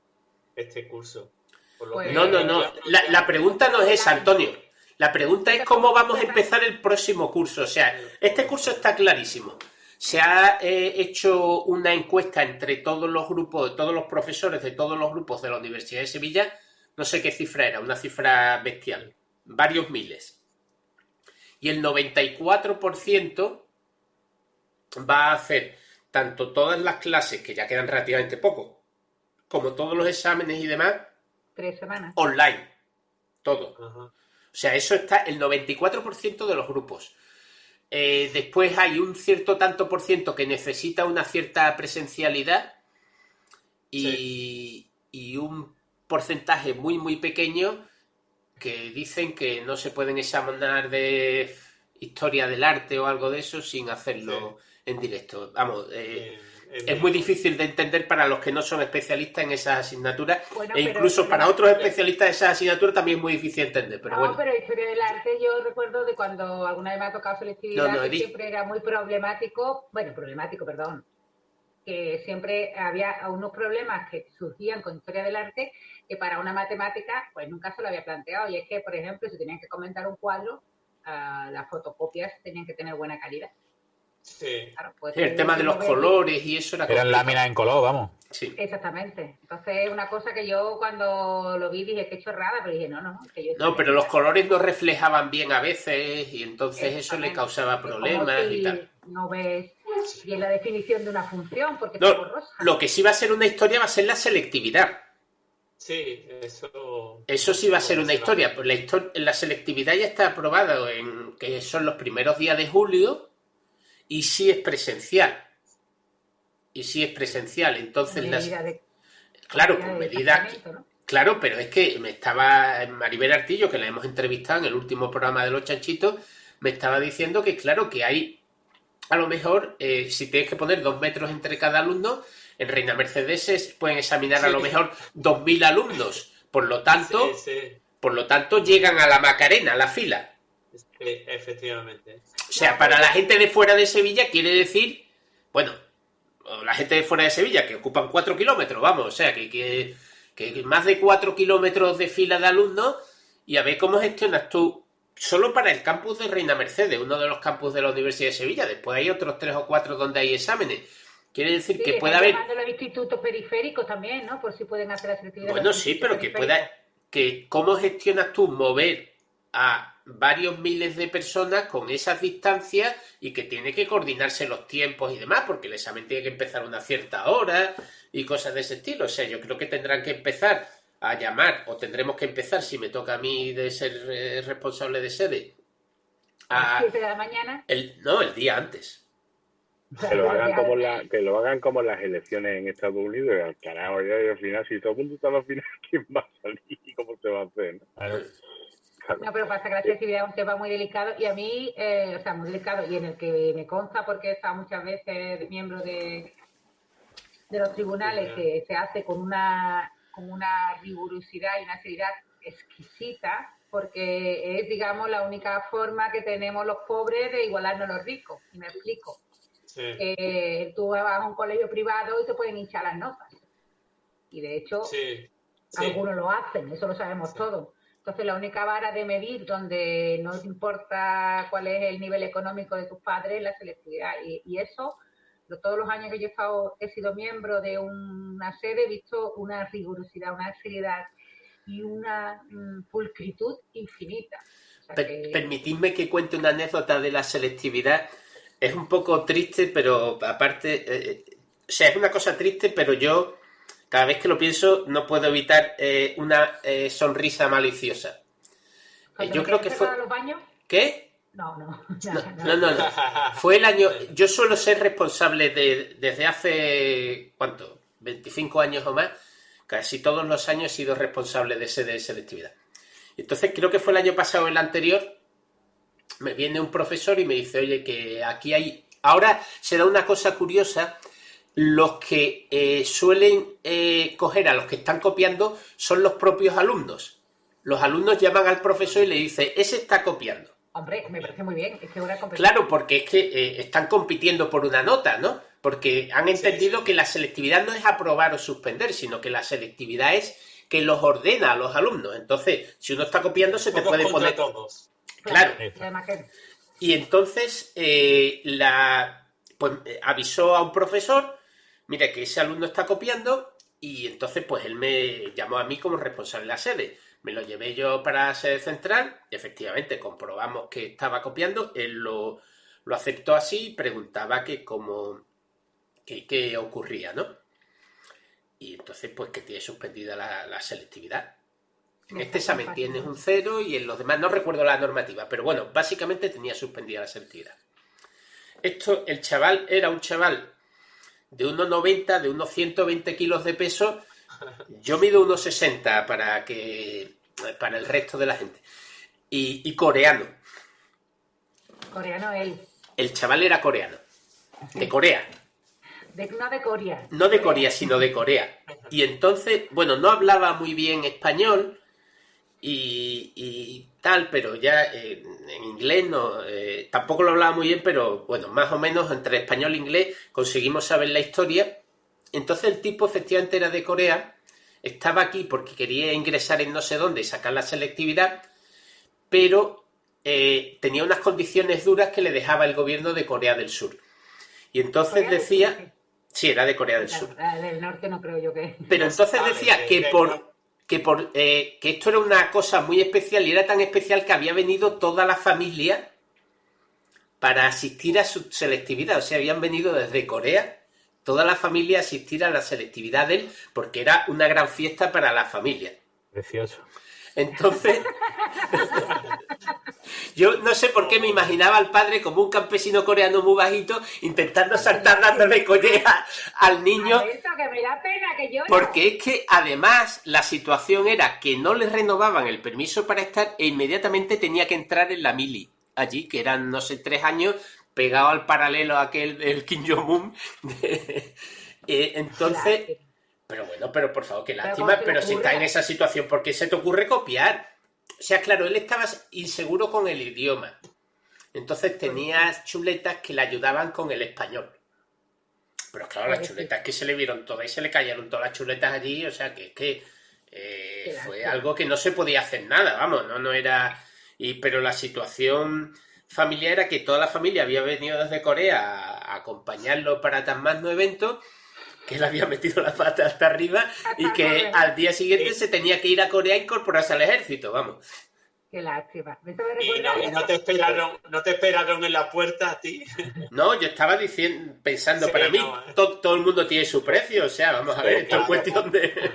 este curso? Pues, no, no, no. La, la pregunta no es esa, Antonio. La pregunta es cómo vamos a empezar el próximo curso. O sea, este curso está clarísimo. Se ha eh, hecho una encuesta entre todos los grupos, todos los profesores de todos los grupos de la Universidad de Sevilla. No sé qué cifra era, una cifra bestial. Varios miles. Y el 94% va a hacer tanto todas las clases, que ya quedan relativamente poco, como todos los exámenes y demás. Tres semanas. Online. Todo. O sea, eso está el 94% de los grupos. Eh, después hay un cierto tanto por ciento que necesita una cierta presencialidad y, un porcentaje muy, muy pequeño que dicen que no se pueden examinar de historia del arte o algo de eso sin hacerlo en directo. Vamos, eh, es muy difícil de entender para los que no son especialistas en esas asignaturas Bueno, e incluso pero- para otros especialistas de esas asignaturas también es muy difícil de entender. Pero no, bueno, pero historia del arte yo recuerdo de cuando alguna vez me ha tocado selectividad No, no, que Edith. siempre era muy problemático, bueno, problemático, perdón, que siempre había unos problemas que surgían con historia del arte que para una matemática pues nunca se lo había planteado y es que, por ejemplo, si tenían que comentar un cuadro, ah, las fotocopias tenían que tener buena calidad. Sí. Claro, pues, sí, el tema de los colores y eso era Eran láminas en color, vamos. Sí. Exactamente. Entonces, una cosa que yo cuando lo vi dije que chorrada, pero dije, no, no, que yo No, pero los colores no reflejaban bien a veces y entonces eso le causaba problemas si y tal. No ves bien la definición de una función porque No, está borrosa. lo que sí va a ser una historia va a ser la selectividad. Sí, eso. Eso sí va a ser una historia. Pues la, histo- la selectividad ya está aprobada en que son los primeros días de julio y sí es presencial. Y sí es presencial. Entonces, las, Medida de- claro, medida con de medidas ¿no? Claro, pero es que me estaba Maribel Artillo, que la hemos entrevistado en el último programa de los chanchitos, me estaba diciendo que claro que hay, a lo mejor, eh, si tienes que poner dos metros entre cada alumno, en Reina Mercedes se pueden examinar a lo mejor dos mil alumnos. Por lo tanto, Sí, sí, por lo tanto, llegan a la Macarena, a la fila. sí, efectivamente. O sea, para la gente de fuera de Sevilla quiere decir, bueno, la gente de fuera de Sevilla, que ocupan cuatro kilómetros, vamos, o sea, que, que, que más de cuatro kilómetros de fila de alumnos, y a ver cómo gestionas tú, solo para el campus de Reina Mercedes, uno de los campus de la Universidad de Sevilla, después hay otros tres o cuatro donde hay exámenes. Quiere decir Sí, que puede haber los institutos periféricos también, ¿no? Por si pueden hacer la selectividad. Bueno, sí, pero que pueda. Que, ¿Cómo gestionas tú mover a varios miles de personas con esas distancias y que tiene que coordinarse los tiempos y demás? Porque el examen tiene que empezar a una cierta hora y cosas de ese estilo. O sea, yo creo que tendrán que empezar a llamar, o tendremos que empezar, si me toca a mí de ser eh, responsable de sede, A las a 7 de la mañana. el, no, el día antes. Que lo hagan como la, que lo hagan como las elecciones en Estados Unidos, y al carajo ya y al final, si todo el mundo está al final, ¿quién va a salir y cómo se va a hacer? no? Claro. No, pero pasa que la accesibilidad es un tema muy delicado y a mí, eh, o sea, muy delicado y en el que me consta porque he estado muchas veces miembro de, de los tribunales que se hace con una, con una rigurosidad y una seriedad exquisita porque es, digamos, la única forma que tenemos los pobres de igualarnos a los ricos. Y me explico. Sí. Eh, tú vas a un colegio privado y te pueden hinchar las notas. Y de hecho, Sí. sí. algunos lo hacen, eso lo sabemos todos. Entonces, la única vara de medir donde no te importa cuál es el nivel económico de tus padres es la selectividad. Y, y eso, todos los años que yo he, estado, he sido miembro de una sede, he visto una rigurosidad, una seriedad y una mm, pulcritud infinita. O sea Per- que- permitidme que cuente una anécdota de la selectividad. Es un poco triste, pero aparte, eh, o sea, es una cosa triste, pero yo cada vez que lo pienso no puedo evitar eh, una eh, sonrisa maliciosa. Eh, yo creo que fue... los baños, ¿Qué? no, no, No, no, no, no. Fue el año... Yo suelo ser responsable de, desde hace, ¿cuánto? 25 años o más. Casi todos los años he sido responsable de sede de selectividad. Entonces creo que fue el año pasado o el anterior. Me viene un profesor y me dice, oye, que aquí hay... Ahora se da una cosa curiosa. Los que eh, suelen eh, coger a los que están copiando son los propios alumnos. Los alumnos llaman al profesor y le dicen, ese está copiando. Hombre, me parece muy bien, es que una. Claro, porque es que eh, están compitiendo por una nota, ¿no? Porque han entendido que la selectividad no es aprobar o suspender, sino que la selectividad es que los ordena a los alumnos. Entonces, si uno está copiando, se te puede poner. todos. Claro. Y entonces eh, la pues avisó a un profesor, mira que ese alumno está copiando, y entonces pues él me llamó a mí como responsable de la sede. Me lo llevé yo para la sede central, y efectivamente comprobamos que estaba copiando, él lo, lo aceptó así y preguntaba que cómo que, qué ocurría, ¿no? Y entonces pues que tiene suspendida la, la selectividad. En este examen tienes un cero y en los demás no recuerdo la normativa, pero bueno, básicamente tenía suspendida la selectividad. Esto, el chaval era un chaval de unos 90, de unos 120 kilos de peso. Yo mido unos 60 para que para el resto de la gente. Y, y coreano. Coreano él. El chaval era coreano. De Corea. De, no de Corea. No de Corea, sino de Corea. Y entonces, bueno, no hablaba muy bien español y, y tal, pero ya eh, en inglés no, eh, tampoco lo hablaba muy bien, pero bueno, más o menos entre español e inglés conseguimos saber la historia. Entonces el tipo efectivamente era de Corea, estaba aquí porque quería ingresar en no sé dónde y sacar la selectividad, pero eh, tenía unas condiciones duras que le dejaba el gobierno de Corea del Sur. Y entonces decía, sí, era de Corea del Sur. del norte no creo yo que. Pero entonces decía que- por que por eh, que esto era una cosa muy especial y era tan especial que había venido toda la familia para asistir a su selectividad. O sea, habían venido desde Corea toda la familia a asistir a la selectividad de él porque era una gran fiesta para la familia. Precioso. Entonces, yo no sé por qué me imaginaba al padre como un campesino coreano muy bajito intentando saltar dándole colleja al niño porque es que además la situación era que no le renovaban el permiso para estar e inmediatamente tenía que entrar en la mili allí, que eran, no sé, tres años pegado al paralelo aquel del Kim Jong-un. eh, entonces, pero bueno, pero por favor, qué lástima, ¿cómo se pero si está en esa situación, ¿por qué se te ocurre copiar? O sea, claro, él estaba inseguro con el idioma. Entonces tenía chuletas que le ayudaban con el español. Pero claro, las chuletas que se le vieron todas y se le cayeron todas las chuletas allí, o sea que es que eh, fue algo que no se podía hacer nada, vamos, no, no era. Y, pero la situación familiar era que toda la familia había venido desde Corea a, acompañarlo para tan magno evento, que él había metido la pata hasta arriba y que al día siguiente se tenía que ir a Corea a incorporarse al ejército, vamos. Qué lástima. Me Y no, y no te esperaron, no te esperaron en la puerta a ti. No, yo estaba diciendo, pensando, Sí, para mí no, eh. to- todo el mundo tiene su precio, o sea, vamos a ver, esto es cuestión de...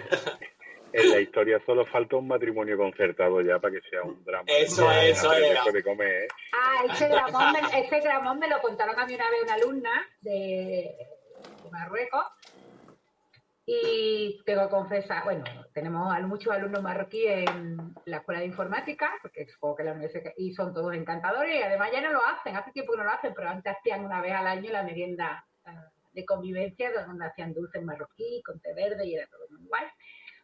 En la historia solo falta un matrimonio concertado ya para que sea un drama. Eso, Ya, eso era. de comer, ¿eh? Ah, ese dramón, me, ese dramón me lo contaron a mí una vez una alumna de, de Marruecos. Y tengo que confesar, bueno, tenemos muchos alumnos marroquíes en la escuela de informática, porque supongo que la universidad, y son todos encantadores, y además ya no lo hacen, hace tiempo que no lo hacen, pero antes hacían una vez al año la merienda ah, de convivencia, donde hacían dulces marroquí, con té verde, y era todo muy guay.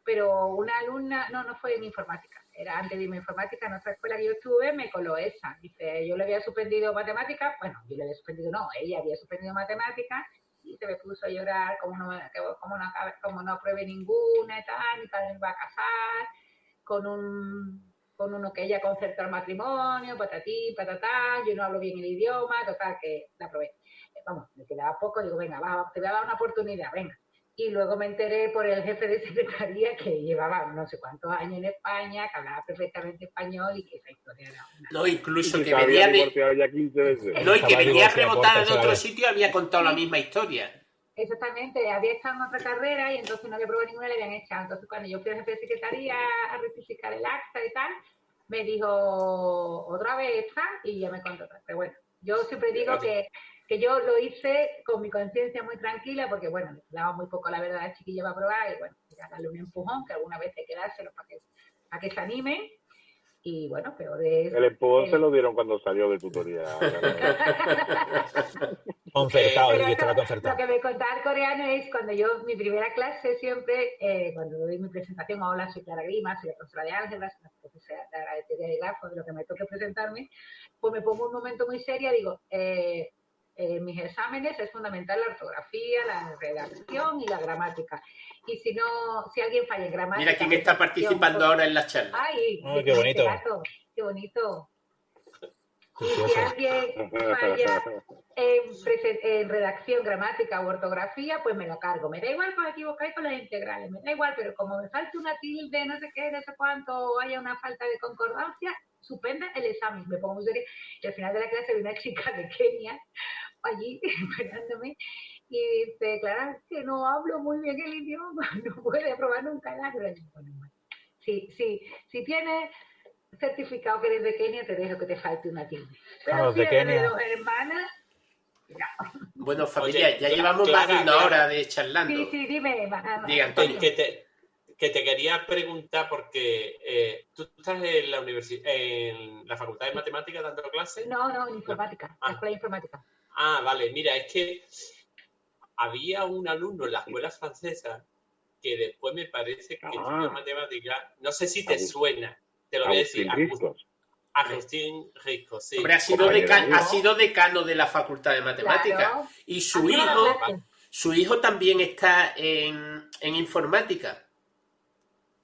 Pero una alumna, no, no fue en informática, era antes de irme a informática, en otra escuela que yo estuve, me coló esa. Dice, yo le había suspendido matemáticas, bueno, yo le había suspendido, no, ella había suspendido matemáticas, y se me puso a llorar como no, como no, como no apruebe ninguna y tal, mi padre va a casar con un con uno que ella concertó el matrimonio, patatí, patatá, yo no hablo bien el idioma, total, que la probé. Eh, Vamos, me quedaba poco, digo, venga, va, te voy a dar una oportunidad, venga. Y luego me enteré por el jefe de secretaría que llevaba no sé cuántos años en España, que hablaba perfectamente español y que esa historia era una... No, incluso Y que había venía de... divorciado ya 15 veces. No, y que venía rebotada de otro sitio había contado la misma historia. Exactamente, había estado en otra carrera y entonces no había probado ninguna y le habían echado. Entonces cuando yo fui al jefe de secretaría a rectificar el acta y tal, me dijo otra vez esta y ya me contó otra. Pero bueno, yo siempre digo que, que yo lo hice con mi conciencia muy tranquila porque bueno, le daba muy poco la verdad a la chiquilla para probar y bueno, ya darle un empujón que alguna vez hay que dárselo para que, para que se animen. Y bueno, peor es... El empujón eh, se lo dieron cuando salió de tutoría. Concertado, Pero y estaba concertado. Lo que me contaba el coreano es cuando yo, mi primera clase siempre, eh, cuando doy mi presentación, hola, soy Clara Grima, soy la profesora de álgebra, soy la profesora de de grafos, de lo que me toque presentarme, pues me pongo un momento muy seria, digo, eh, en mis exámenes es fundamental la ortografía, la redacción y la gramática. Y si no, si alguien falla en gramática... Mira quién está participando ahora en la charla. ¡Ay! Qué bonito. gato, ¡Qué bonito! Y si alguien falla en, en redacción, gramática o ortografía, pues me lo cargo. Me da igual con equivocar con las integrales, me da igual, pero como me falta una tilde, no sé qué, no sé cuánto, o haya una falta de concordancia, suspende el examen. Me pongo muy seria. Y al final de la clase vi una chica de Kenia allí esperándome y dice, Clara, es que no hablo muy bien el idioma, no puede aprobar nunca el yo, "Bueno, bueno". Sí, sí, si tienes certificado que eres de Kenia, te dejo que te falte una tilde. Pero Ah, los si de eres Kenia. dos hermanas, Bueno, familia, Oye, ya Clara, llevamos más de una Clara. hora de charlando. Sí, sí, dime. Diga, Que, Antonio. que te, que te quería preguntar porque eh, tú estás en la universidad, en la Facultad de Matemáticas dando clases. No, no, en informática, Ah. la escuela de informática. Ah, vale, mira, es que había un alumno en la escuela francesa que después me parece que Ah. estudió matemáticas, no sé si te Agustín- suena, te lo voy a decir, Agustín Risco, sí. Hombre, ha sido, ha decano de la Facultad de Matemáticas. Claro. Y su Ha sido hijo, su hijo también está en, en informática.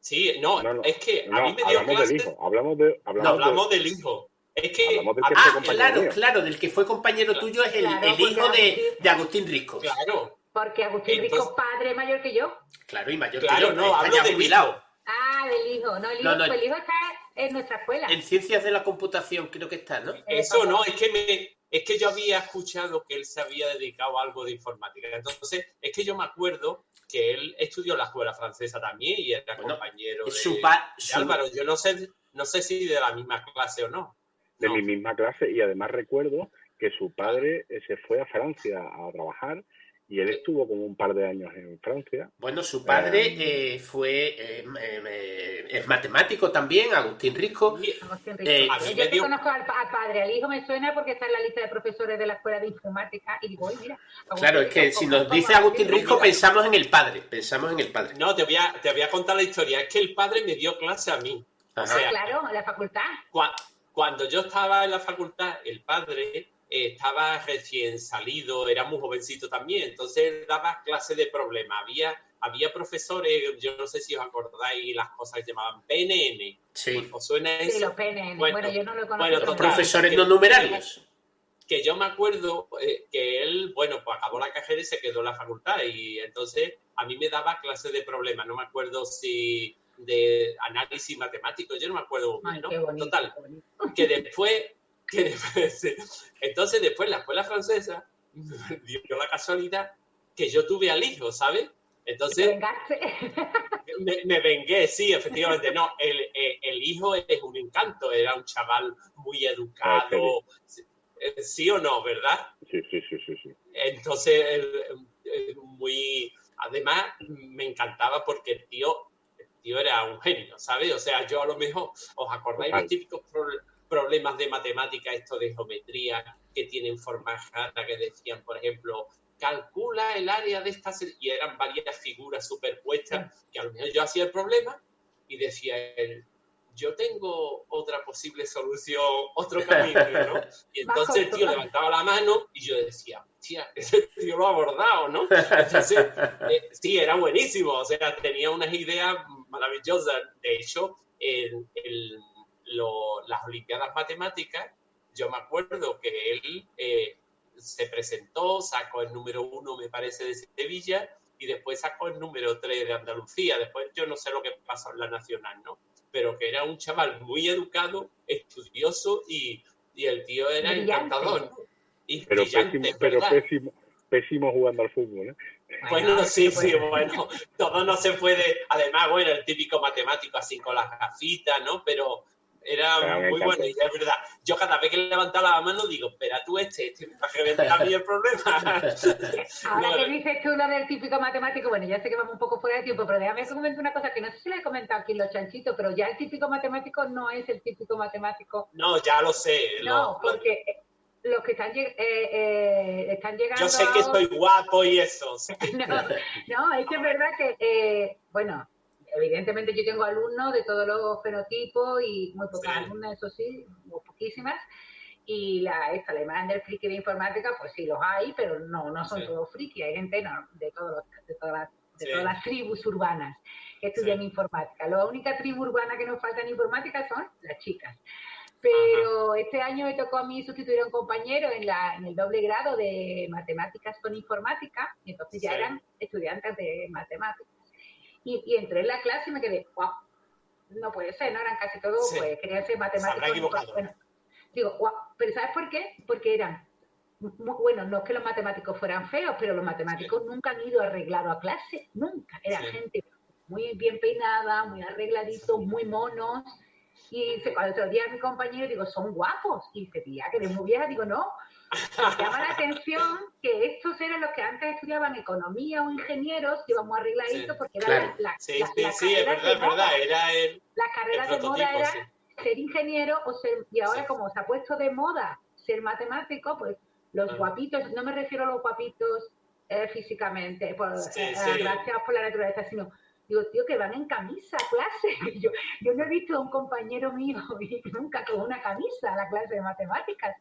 Sí, no, No, no, es que a No, mí me dio hablamos del hijo, hablamos de... no Hablamos de- hablamos del hijo. Es que Hablamos del a- que fue Ah, compañero claro, mío. claro, del que fue compañero tuyo es el, Claro, el hijo de, Agustín- de Agustín Riscos. claro, Porque Agustín Entonces- Rico padre es mayor que yo. Claro, y mayor Claro, que yo, no, hablo del jubilado. Ah, del hijo. No, el hijo, No, no. pues el hijo está en nuestra escuela. En ciencias de la computación creo que está, ¿no? Eso no, es que me, es que yo había escuchado que él se había dedicado a algo de informática. Entonces, es que yo me acuerdo que él estudió en la escuela francesa también y era Bueno, compañero de, Su de Álvaro. Yo no sé, no sé si de la misma clase o no. De No. mi misma clase y además recuerdo que su padre eh, se fue a Francia a trabajar y él estuvo como un par de años en Francia. Bueno, su padre eh, fue eh, eh, es matemático también, Agustín Risco. Agustín. Eh, yo dio- conozco al, al padre, al hijo me suena porque está en la lista de profesores de la escuela de informática y digo, oye, mira. Agustín Claro, es que si ¿cómo- nos dice Agustín? Risco pensamos en el padre, pensamos en el padre. No, te voy, a, te voy a contar la historia. Es que el padre me dio clase a mí. O sea, Ah, claro, en la facultad. Cua- Cuando yo estaba en la facultad, el padre eh, estaba recién salido, era muy jovencito también, entonces él daba clases de problemas. Había, había profesores, yo no sé si os acordáis, las cosas que llamaban PNN. Sí. ¿Os suena Sí, eso? los PNN. Bueno, Bueno, yo no lo conozco. bueno. Profesores que- no numerarios. que yo me acuerdo eh, que él, bueno, pues acabó la carrera y se quedó en la facultad y entonces a mí me daba clases de problemas, no me acuerdo si de análisis matemático, yo no me acuerdo muy Ay, bien, ¿no? qué bonito. Total, que después, que después, sí. entonces después la escuela francesa dio la casualidad que yo tuve al hijo, ¿sabes? ¿Te Entonces vengaste? me, me vengué, sí, efectivamente, no, el, el- el hijo es un encanto, era un chaval muy educado, Eh, sí o no, ¿verdad? Sí, sí, sí, sí, sí. Entonces, el- el- muy, además me encantaba porque el tío, tío era un genio, ¿sabes? O sea, yo a lo mejor, ¿os acordáis Total. los típicos pro- problemas de matemática, esto de geometría, que tienen formas raras, que decían, por ejemplo, calcula el área de esta y eran varias figuras superpuestas, que a lo mejor yo hacía el problema y decía él, yo tengo otra posible solución, otro camino, ¿no? Y entonces el tío levantaba la mano y yo decía, tía, ese tío lo ha abordado, ¿no? Entonces, eh, sí, era buenísimo, o sea, tenía unas ideas maravillosas. De hecho, en, en lo- las Olimpiadas Matemáticas, yo me acuerdo que él eh, se presentó, sacó el número uno, me parece, de Sevilla, y después sacó el número tres de Andalucía. Después yo no sé lo que pasó en la Nacional, ¿no? Pero que era un chaval muy educado, estudioso, y, y el tío era Brillante. encantador. ¿no? Y Pero, brillante, pésimo, pero pésimo, pésimo jugando al fútbol, ¿eh? Bueno, sí, pues, sí, bueno, todo no se puede. Además, bueno, el típico matemático así con las gafitas, ¿no? Pero era un muy bueno y es verdad. Yo cada vez que levantaba la mano digo, espera tú este, este me va a reventar a mí el problema. Ahora No, que dices tú lo del típico matemático, bueno, ya sé que vamos un poco fuera de tiempo, pero déjame que comente una cosa que no sé si le he comentado aquí en los chanchitos, pero ya el típico matemático no es el típico matemático. no, ya lo sé. No, lo- porque los que están, eh, eh, están llegando... yo sé que soy guapo y eso. sí. No, no, es que es verdad que, eh, bueno, evidentemente yo tengo alumnos de todos los fenotipos y muy pocas Sí. alumnas, eso sí, muy poquísimas. Y la, esta, la imagen del friki de informática, pues sí los hay, pero no, no son Sí. todos friki, hay gente no, de, todos los- de, todas de todas las tribus urbanas que estudian informática. La única tribu urbana que nos falta en informática son las chicas. Pero este año me tocó a mí sustituir a un compañero en, la, en el doble grado de matemáticas con informática, y entonces ya Sí. eran estudiantes de matemáticas. Y, y entré en la clase y me quedé, wow, no puede ser, no eran casi todos, Sí. pues querían ser Se matemáticos. Bueno, digo, wow, pero ¿sabes por qué? Porque eran, bueno, no es que los matemáticos fueran feos, pero los matemáticos nunca han ido arreglados a clase, nunca. Era Sí. gente muy bien peinada, muy arregladitos, muy monos. Y dice, cuando otro día mi compañero, digo, son guapos. Y dice, tía, que eres muy vieja. Digo, no, Me llama la atención que estos eran los que antes estudiaban economía o ingenieros, íbamos arregladitos Sí, porque era claro. la, la, Sí, la- sí, la sí, es verdad, es verdad. Era el, La carrera el de moda era sí. ser ingeniero o ser, y ahora como se ha puesto de moda ser matemático, pues los Ah. guapitos, no me refiero a los guapitos eh, físicamente, por, eh, gracias por la naturaleza, sino digo, tío, que van en camisa a clase. Yo, yo no he visto a un compañero mío nunca con una camisa a la clase de matemáticas.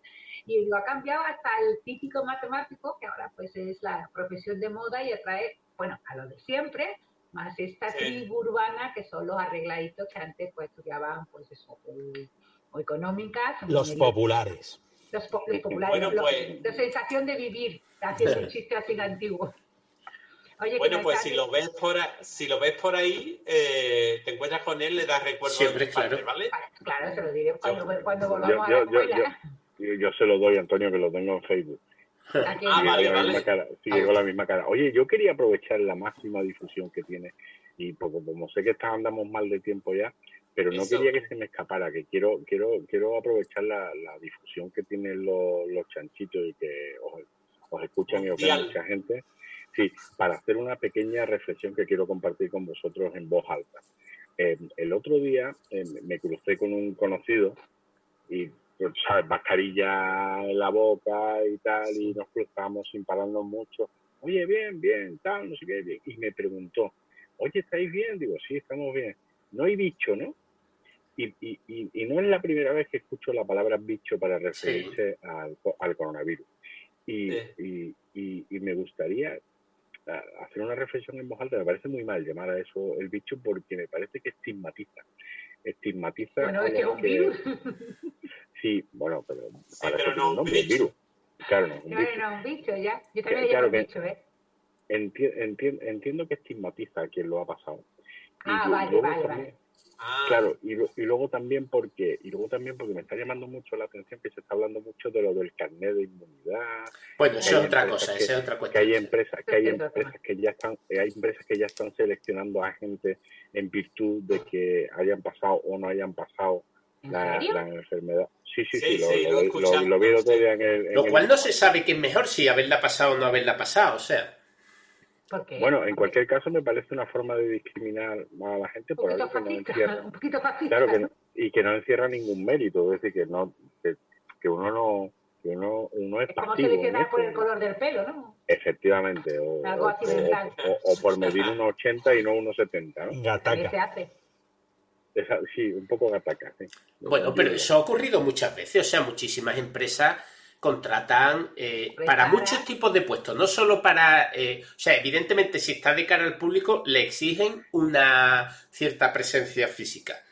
Y digo, ha cambiado hasta el típico matemático, que ahora pues es la profesión de moda y atrae, bueno, a lo de siempre, más esta Sí. tribu urbana que son los arregladitos que antes pues estudiaban pues eso, o, o económicas, o Los ingeniería. populares. los, po- los populares, Bueno, los- pues- la sensación de vivir, haciendo un chiste así antiguo. Oye, Bueno, pues si lo ves por ahí, si lo ves por ahí, eh, te encuentras con él, le das recuerdo Siempre, de tu parte, claro. ¿vale? Claro, se lo diré cuando, cuando Yo, volvamos a la yo, escuela. yo, yo- yo se lo doy a Antonio que lo tengo en Facebook. Ah, Sigue vale, con la vale. misma cara, con la misma cara. Oye, yo quería aprovechar la máxima difusión que tiene y porque como sé que está, andamos mal de tiempo ya, pero no Eso. quería que se me escapara, que quiero quiero quiero aprovechar la, la difusión que tienen los, los chanchitos y que os, os escuchan y os ven mucha gente. Sí, para hacer una pequeña reflexión que quiero compartir con vosotros en voz alta. Eh, el otro día eh, me crucé con un conocido y pues, ¿sabes? mascarilla en la boca y tal, y nos cruzamos sin pararnos mucho. Oye, bien, bien, tal, no sé qué, bien. Y me preguntó, oye, ¿estáis bien? Digo, sí, estamos bien. No hay bicho, ¿no? Y, y, y, y no es la primera vez que escucho la palabra bicho para referirse al, co- al coronavirus. Y, Sí. y, me gustaría hacer una reflexión en voz alta. Me parece muy mal llamar a eso el bicho porque me parece que estigmatiza. Estigmatiza. Bueno, es que es un virus. Sí, bueno, pero para pero eso no tiene un nombre, bicho. virus. Claro, no, un No, bicho. no, un bicho ya. Yo también le Claro llamo bicho, ¿eh? Enti- enti- entiendo que estigmatiza a quien lo ha pasado. Ah, vale, vale, también- vale. Ah, Claro, y, lo- y luego también porque y luego también porque me está llamando mucho la atención que se está hablando mucho de lo del carnet de inmunidad, Bueno, eso Que es hay otra empresas cosa, que- esa es otra que cuestión. hay empresas que hay empresas que ya están eh, hay empresas que ya están seleccionando a gente en virtud de que hayan pasado o no hayan pasado ¿En la, enfermedad. Sí, sí, Sí, sí, lo, sí, lo he lo, lo- vi el otro sí. día en el, en Lo el- cual no se sabe qué es mejor, si haberla pasado o no haberla pasado, o sea. Bueno, en cualquier caso me parece una forma de discriminar a la gente por algo que no encierra, un poquito fascista. claro que no- y que no encierra ningún mérito, es decir, que no que, que uno no que uno, uno es Es como pasivo en seleccionar por el esto. color del pelo, ¿no? efectivamente o, Algo o- accidental. o- o por medir unos 80 y no unos 70 ¿no? ¿Qué se Gataca. hace? Esa- sí un poco gataca sí. Bueno, pero eso ha ocurrido muchas veces, o sea, muchísimas empresas contratan eh, para muchos tipos de puestos, no solo para, eh, o sea, evidentemente si está de cara al público le exigen una cierta presencia física,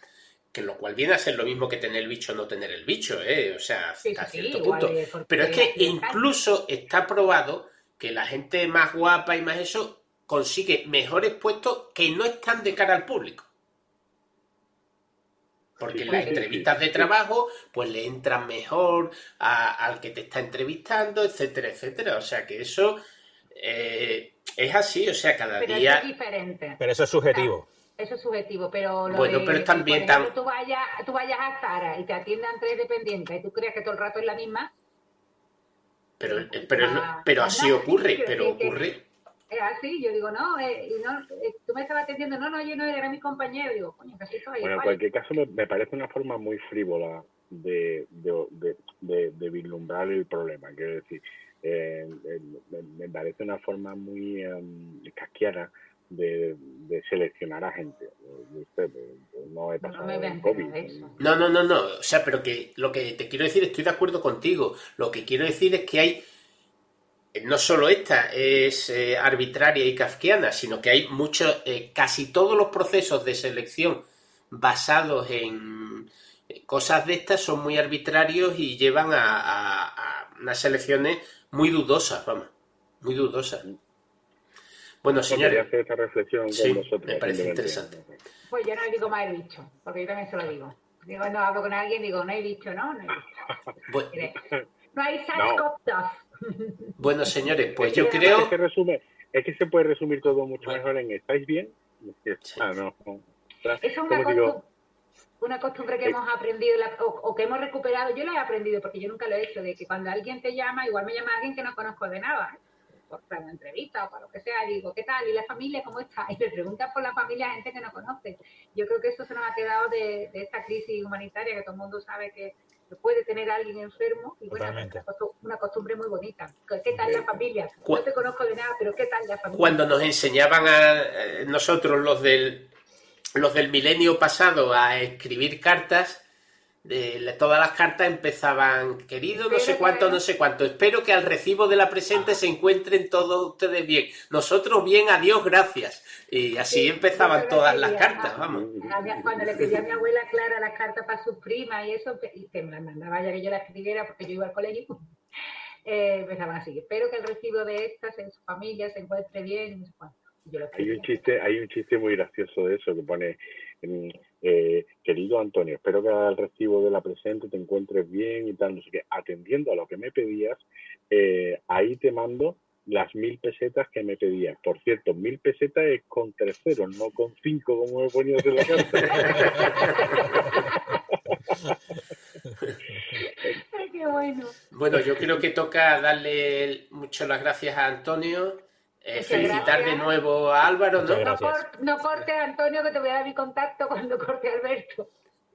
que lo cual viene a ser lo mismo que tener el bicho o no tener el bicho, ¿eh? o sea, Sí, hasta sí, cierto punto. porque Pero es que incluso está probado que la gente más guapa y más eso consigue mejores puestos que no están de cara al público. Porque Sí, en las sí, entrevistas sí, de sí. trabajo, pues le entran mejor a- al que te está entrevistando, etcétera, etcétera. O sea que eso eh, es así, o sea, cada Pero eso día. es diferente. Pero eso es subjetivo. Eso es subjetivo, pero lo Bueno, de- pero que, también por ejemplo, tam- tú vayas, tú vayas a Zara y te atiendan tres dependientes y tú creas que todo el rato es la misma, Pero, pero, Ah, pero así ocurre, pero ocurre. Es así. Yo digo, no, eh, y no eh, tú me estabas atendiendo, no, no, yo no era mi compañero. Digo, coño, casi Bueno, en cualquier caso me, me parece una forma muy frívola de, de, de, de- de vislumbrar el problema. Quiero decir, eh, eh, me, parece una forma muy em, casquiana de, de seleccionar a gente. Eh, usted, eh, no he No pasado el enterar COVID. eso. No, no, no, no. O sea, pero que lo que te quiero decir, estoy de acuerdo contigo. Lo que quiero decir es que hay. No solo esta es eh, arbitraria y kafkiana, sino que hay muchos, eh, casi todos los procesos de selección basados en eh, cosas de estas son muy arbitrarios y llevan a, a- a unas selecciones muy dudosas, vamos, muy dudosas. Bueno, señores, hacer esta reflexión Sí, con vosotros. me parece interesante. Pues yo no le digo más el bicho, porque yo también se lo digo. Digo, cuando hablo con alguien, digo, no hay bicho, ¿no? No hay bicho. bu- Mire, No hay SARS-CoV-2. Bueno, señores, pues Es yo que- creo... Es que, se resume, es que se puede resumir todo mucho Bueno. mejor en ¿estáis bien? Sí. ah, no, es una digo, cosa... una costumbre que hemos aprendido la- o, o que hemos recuperado, yo la he aprendido porque yo nunca lo he hecho, de que cuando alguien te llama, igual me llama alguien que no conozco de nada, ¿eh? por para una entrevista o para lo que sea, digo, ¿qué tal? ¿Y la familia cómo está? Y le preguntas por la familia a gente que no conoce. Yo creo que eso se nos ha quedado de, de esta crisis humanitaria, que todo el mundo sabe que puede tener a alguien enfermo, y bueno, una costu- una costumbre muy bonita. ¿Qué tal la familia? No te conozco de nada, pero ¿qué tal la familia? Cuando nos enseñaban a eh, nosotros los del los del milenio pasado a escribir cartas, de la- todas las cartas empezaban, querido, no sé cuánto, que- no sé cuánto. Espero que al recibo de la presente se encuentren todos ustedes bien. Nosotros bien, adiós, gracias. Y así Sí, empezaban todas las cartas, vamos. Cuando le pedí a mi abuela Clara las cartas para sus primas y eso, y que me las mandaba ya que yo las escribiera porque yo iba al colegio, eh, empezaban así. Espero que el recibo de estas en su familia se encuentre bien. y no sé cuánto. Y yo lo Hay un chiste, hay un chiste muy gracioso de eso que pone, mm, eh, querido Antonio, espero que al recibo de la presente te encuentres bien y tal, no sé qué. Atendiendo a lo que me pedías, eh, ahí te mando las mil pesetas que me pedías. Por cierto, mil pesetas es con tres ceros, no con cinco como me ponías en la carta. Ay, qué bueno. Bueno, yo creo que toca darle muchas las gracias a Antonio, eh, felicitar de nuevo a Álvaro, ¿no? No, no cortes, Antonio, que te voy a dar mi contacto cuando corte Alberto.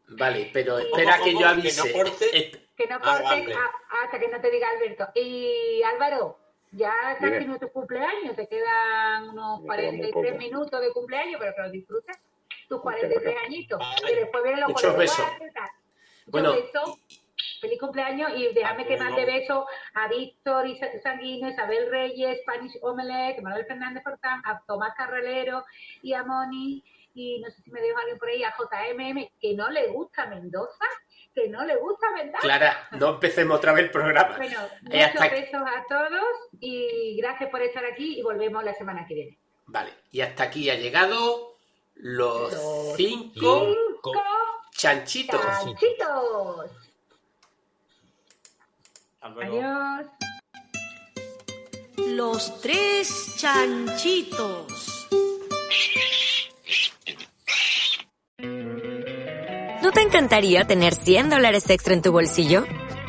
Vale, pero espera ¿Cómo, que yo ¿Que avise. no corte? Es- Que no Ah, cortes vale. a- hasta que no te diga Alberto. Y Álvaro, ya casi no tu cumpleaños, te quedan unos Me queda muy 43 poco. minutos de cumpleaños, pero que lo disfrutes. Tus Muchas 43 gracias. añitos. Vale. Y después vienen los Muchos besos. Bueno. besos. Feliz cumpleaños y déjame que mande besos a Víctor y Sa- Sanguino, Isabel Reyes, Spanish Omelette, Manuel Fernández Fortán, a Tomás Carralero y a Moni y no sé si me dejo alguien por ahí, a JMM, que no le gusta Mendoza, que no le gusta Mendoza. Clara, no empecemos otra vez el programa. Bueno, Eh, hasta muchos aquí. besos a todos y gracias por estar aquí y volvemos la semana que viene. Vale, y hasta aquí ha llegado los Los cinco Cinco chanchitos. chanchitos. Hasta luego. Adiós. Los tres chanchitos. ¿No te encantaría tener 100 dólares extra en tu bolsillo?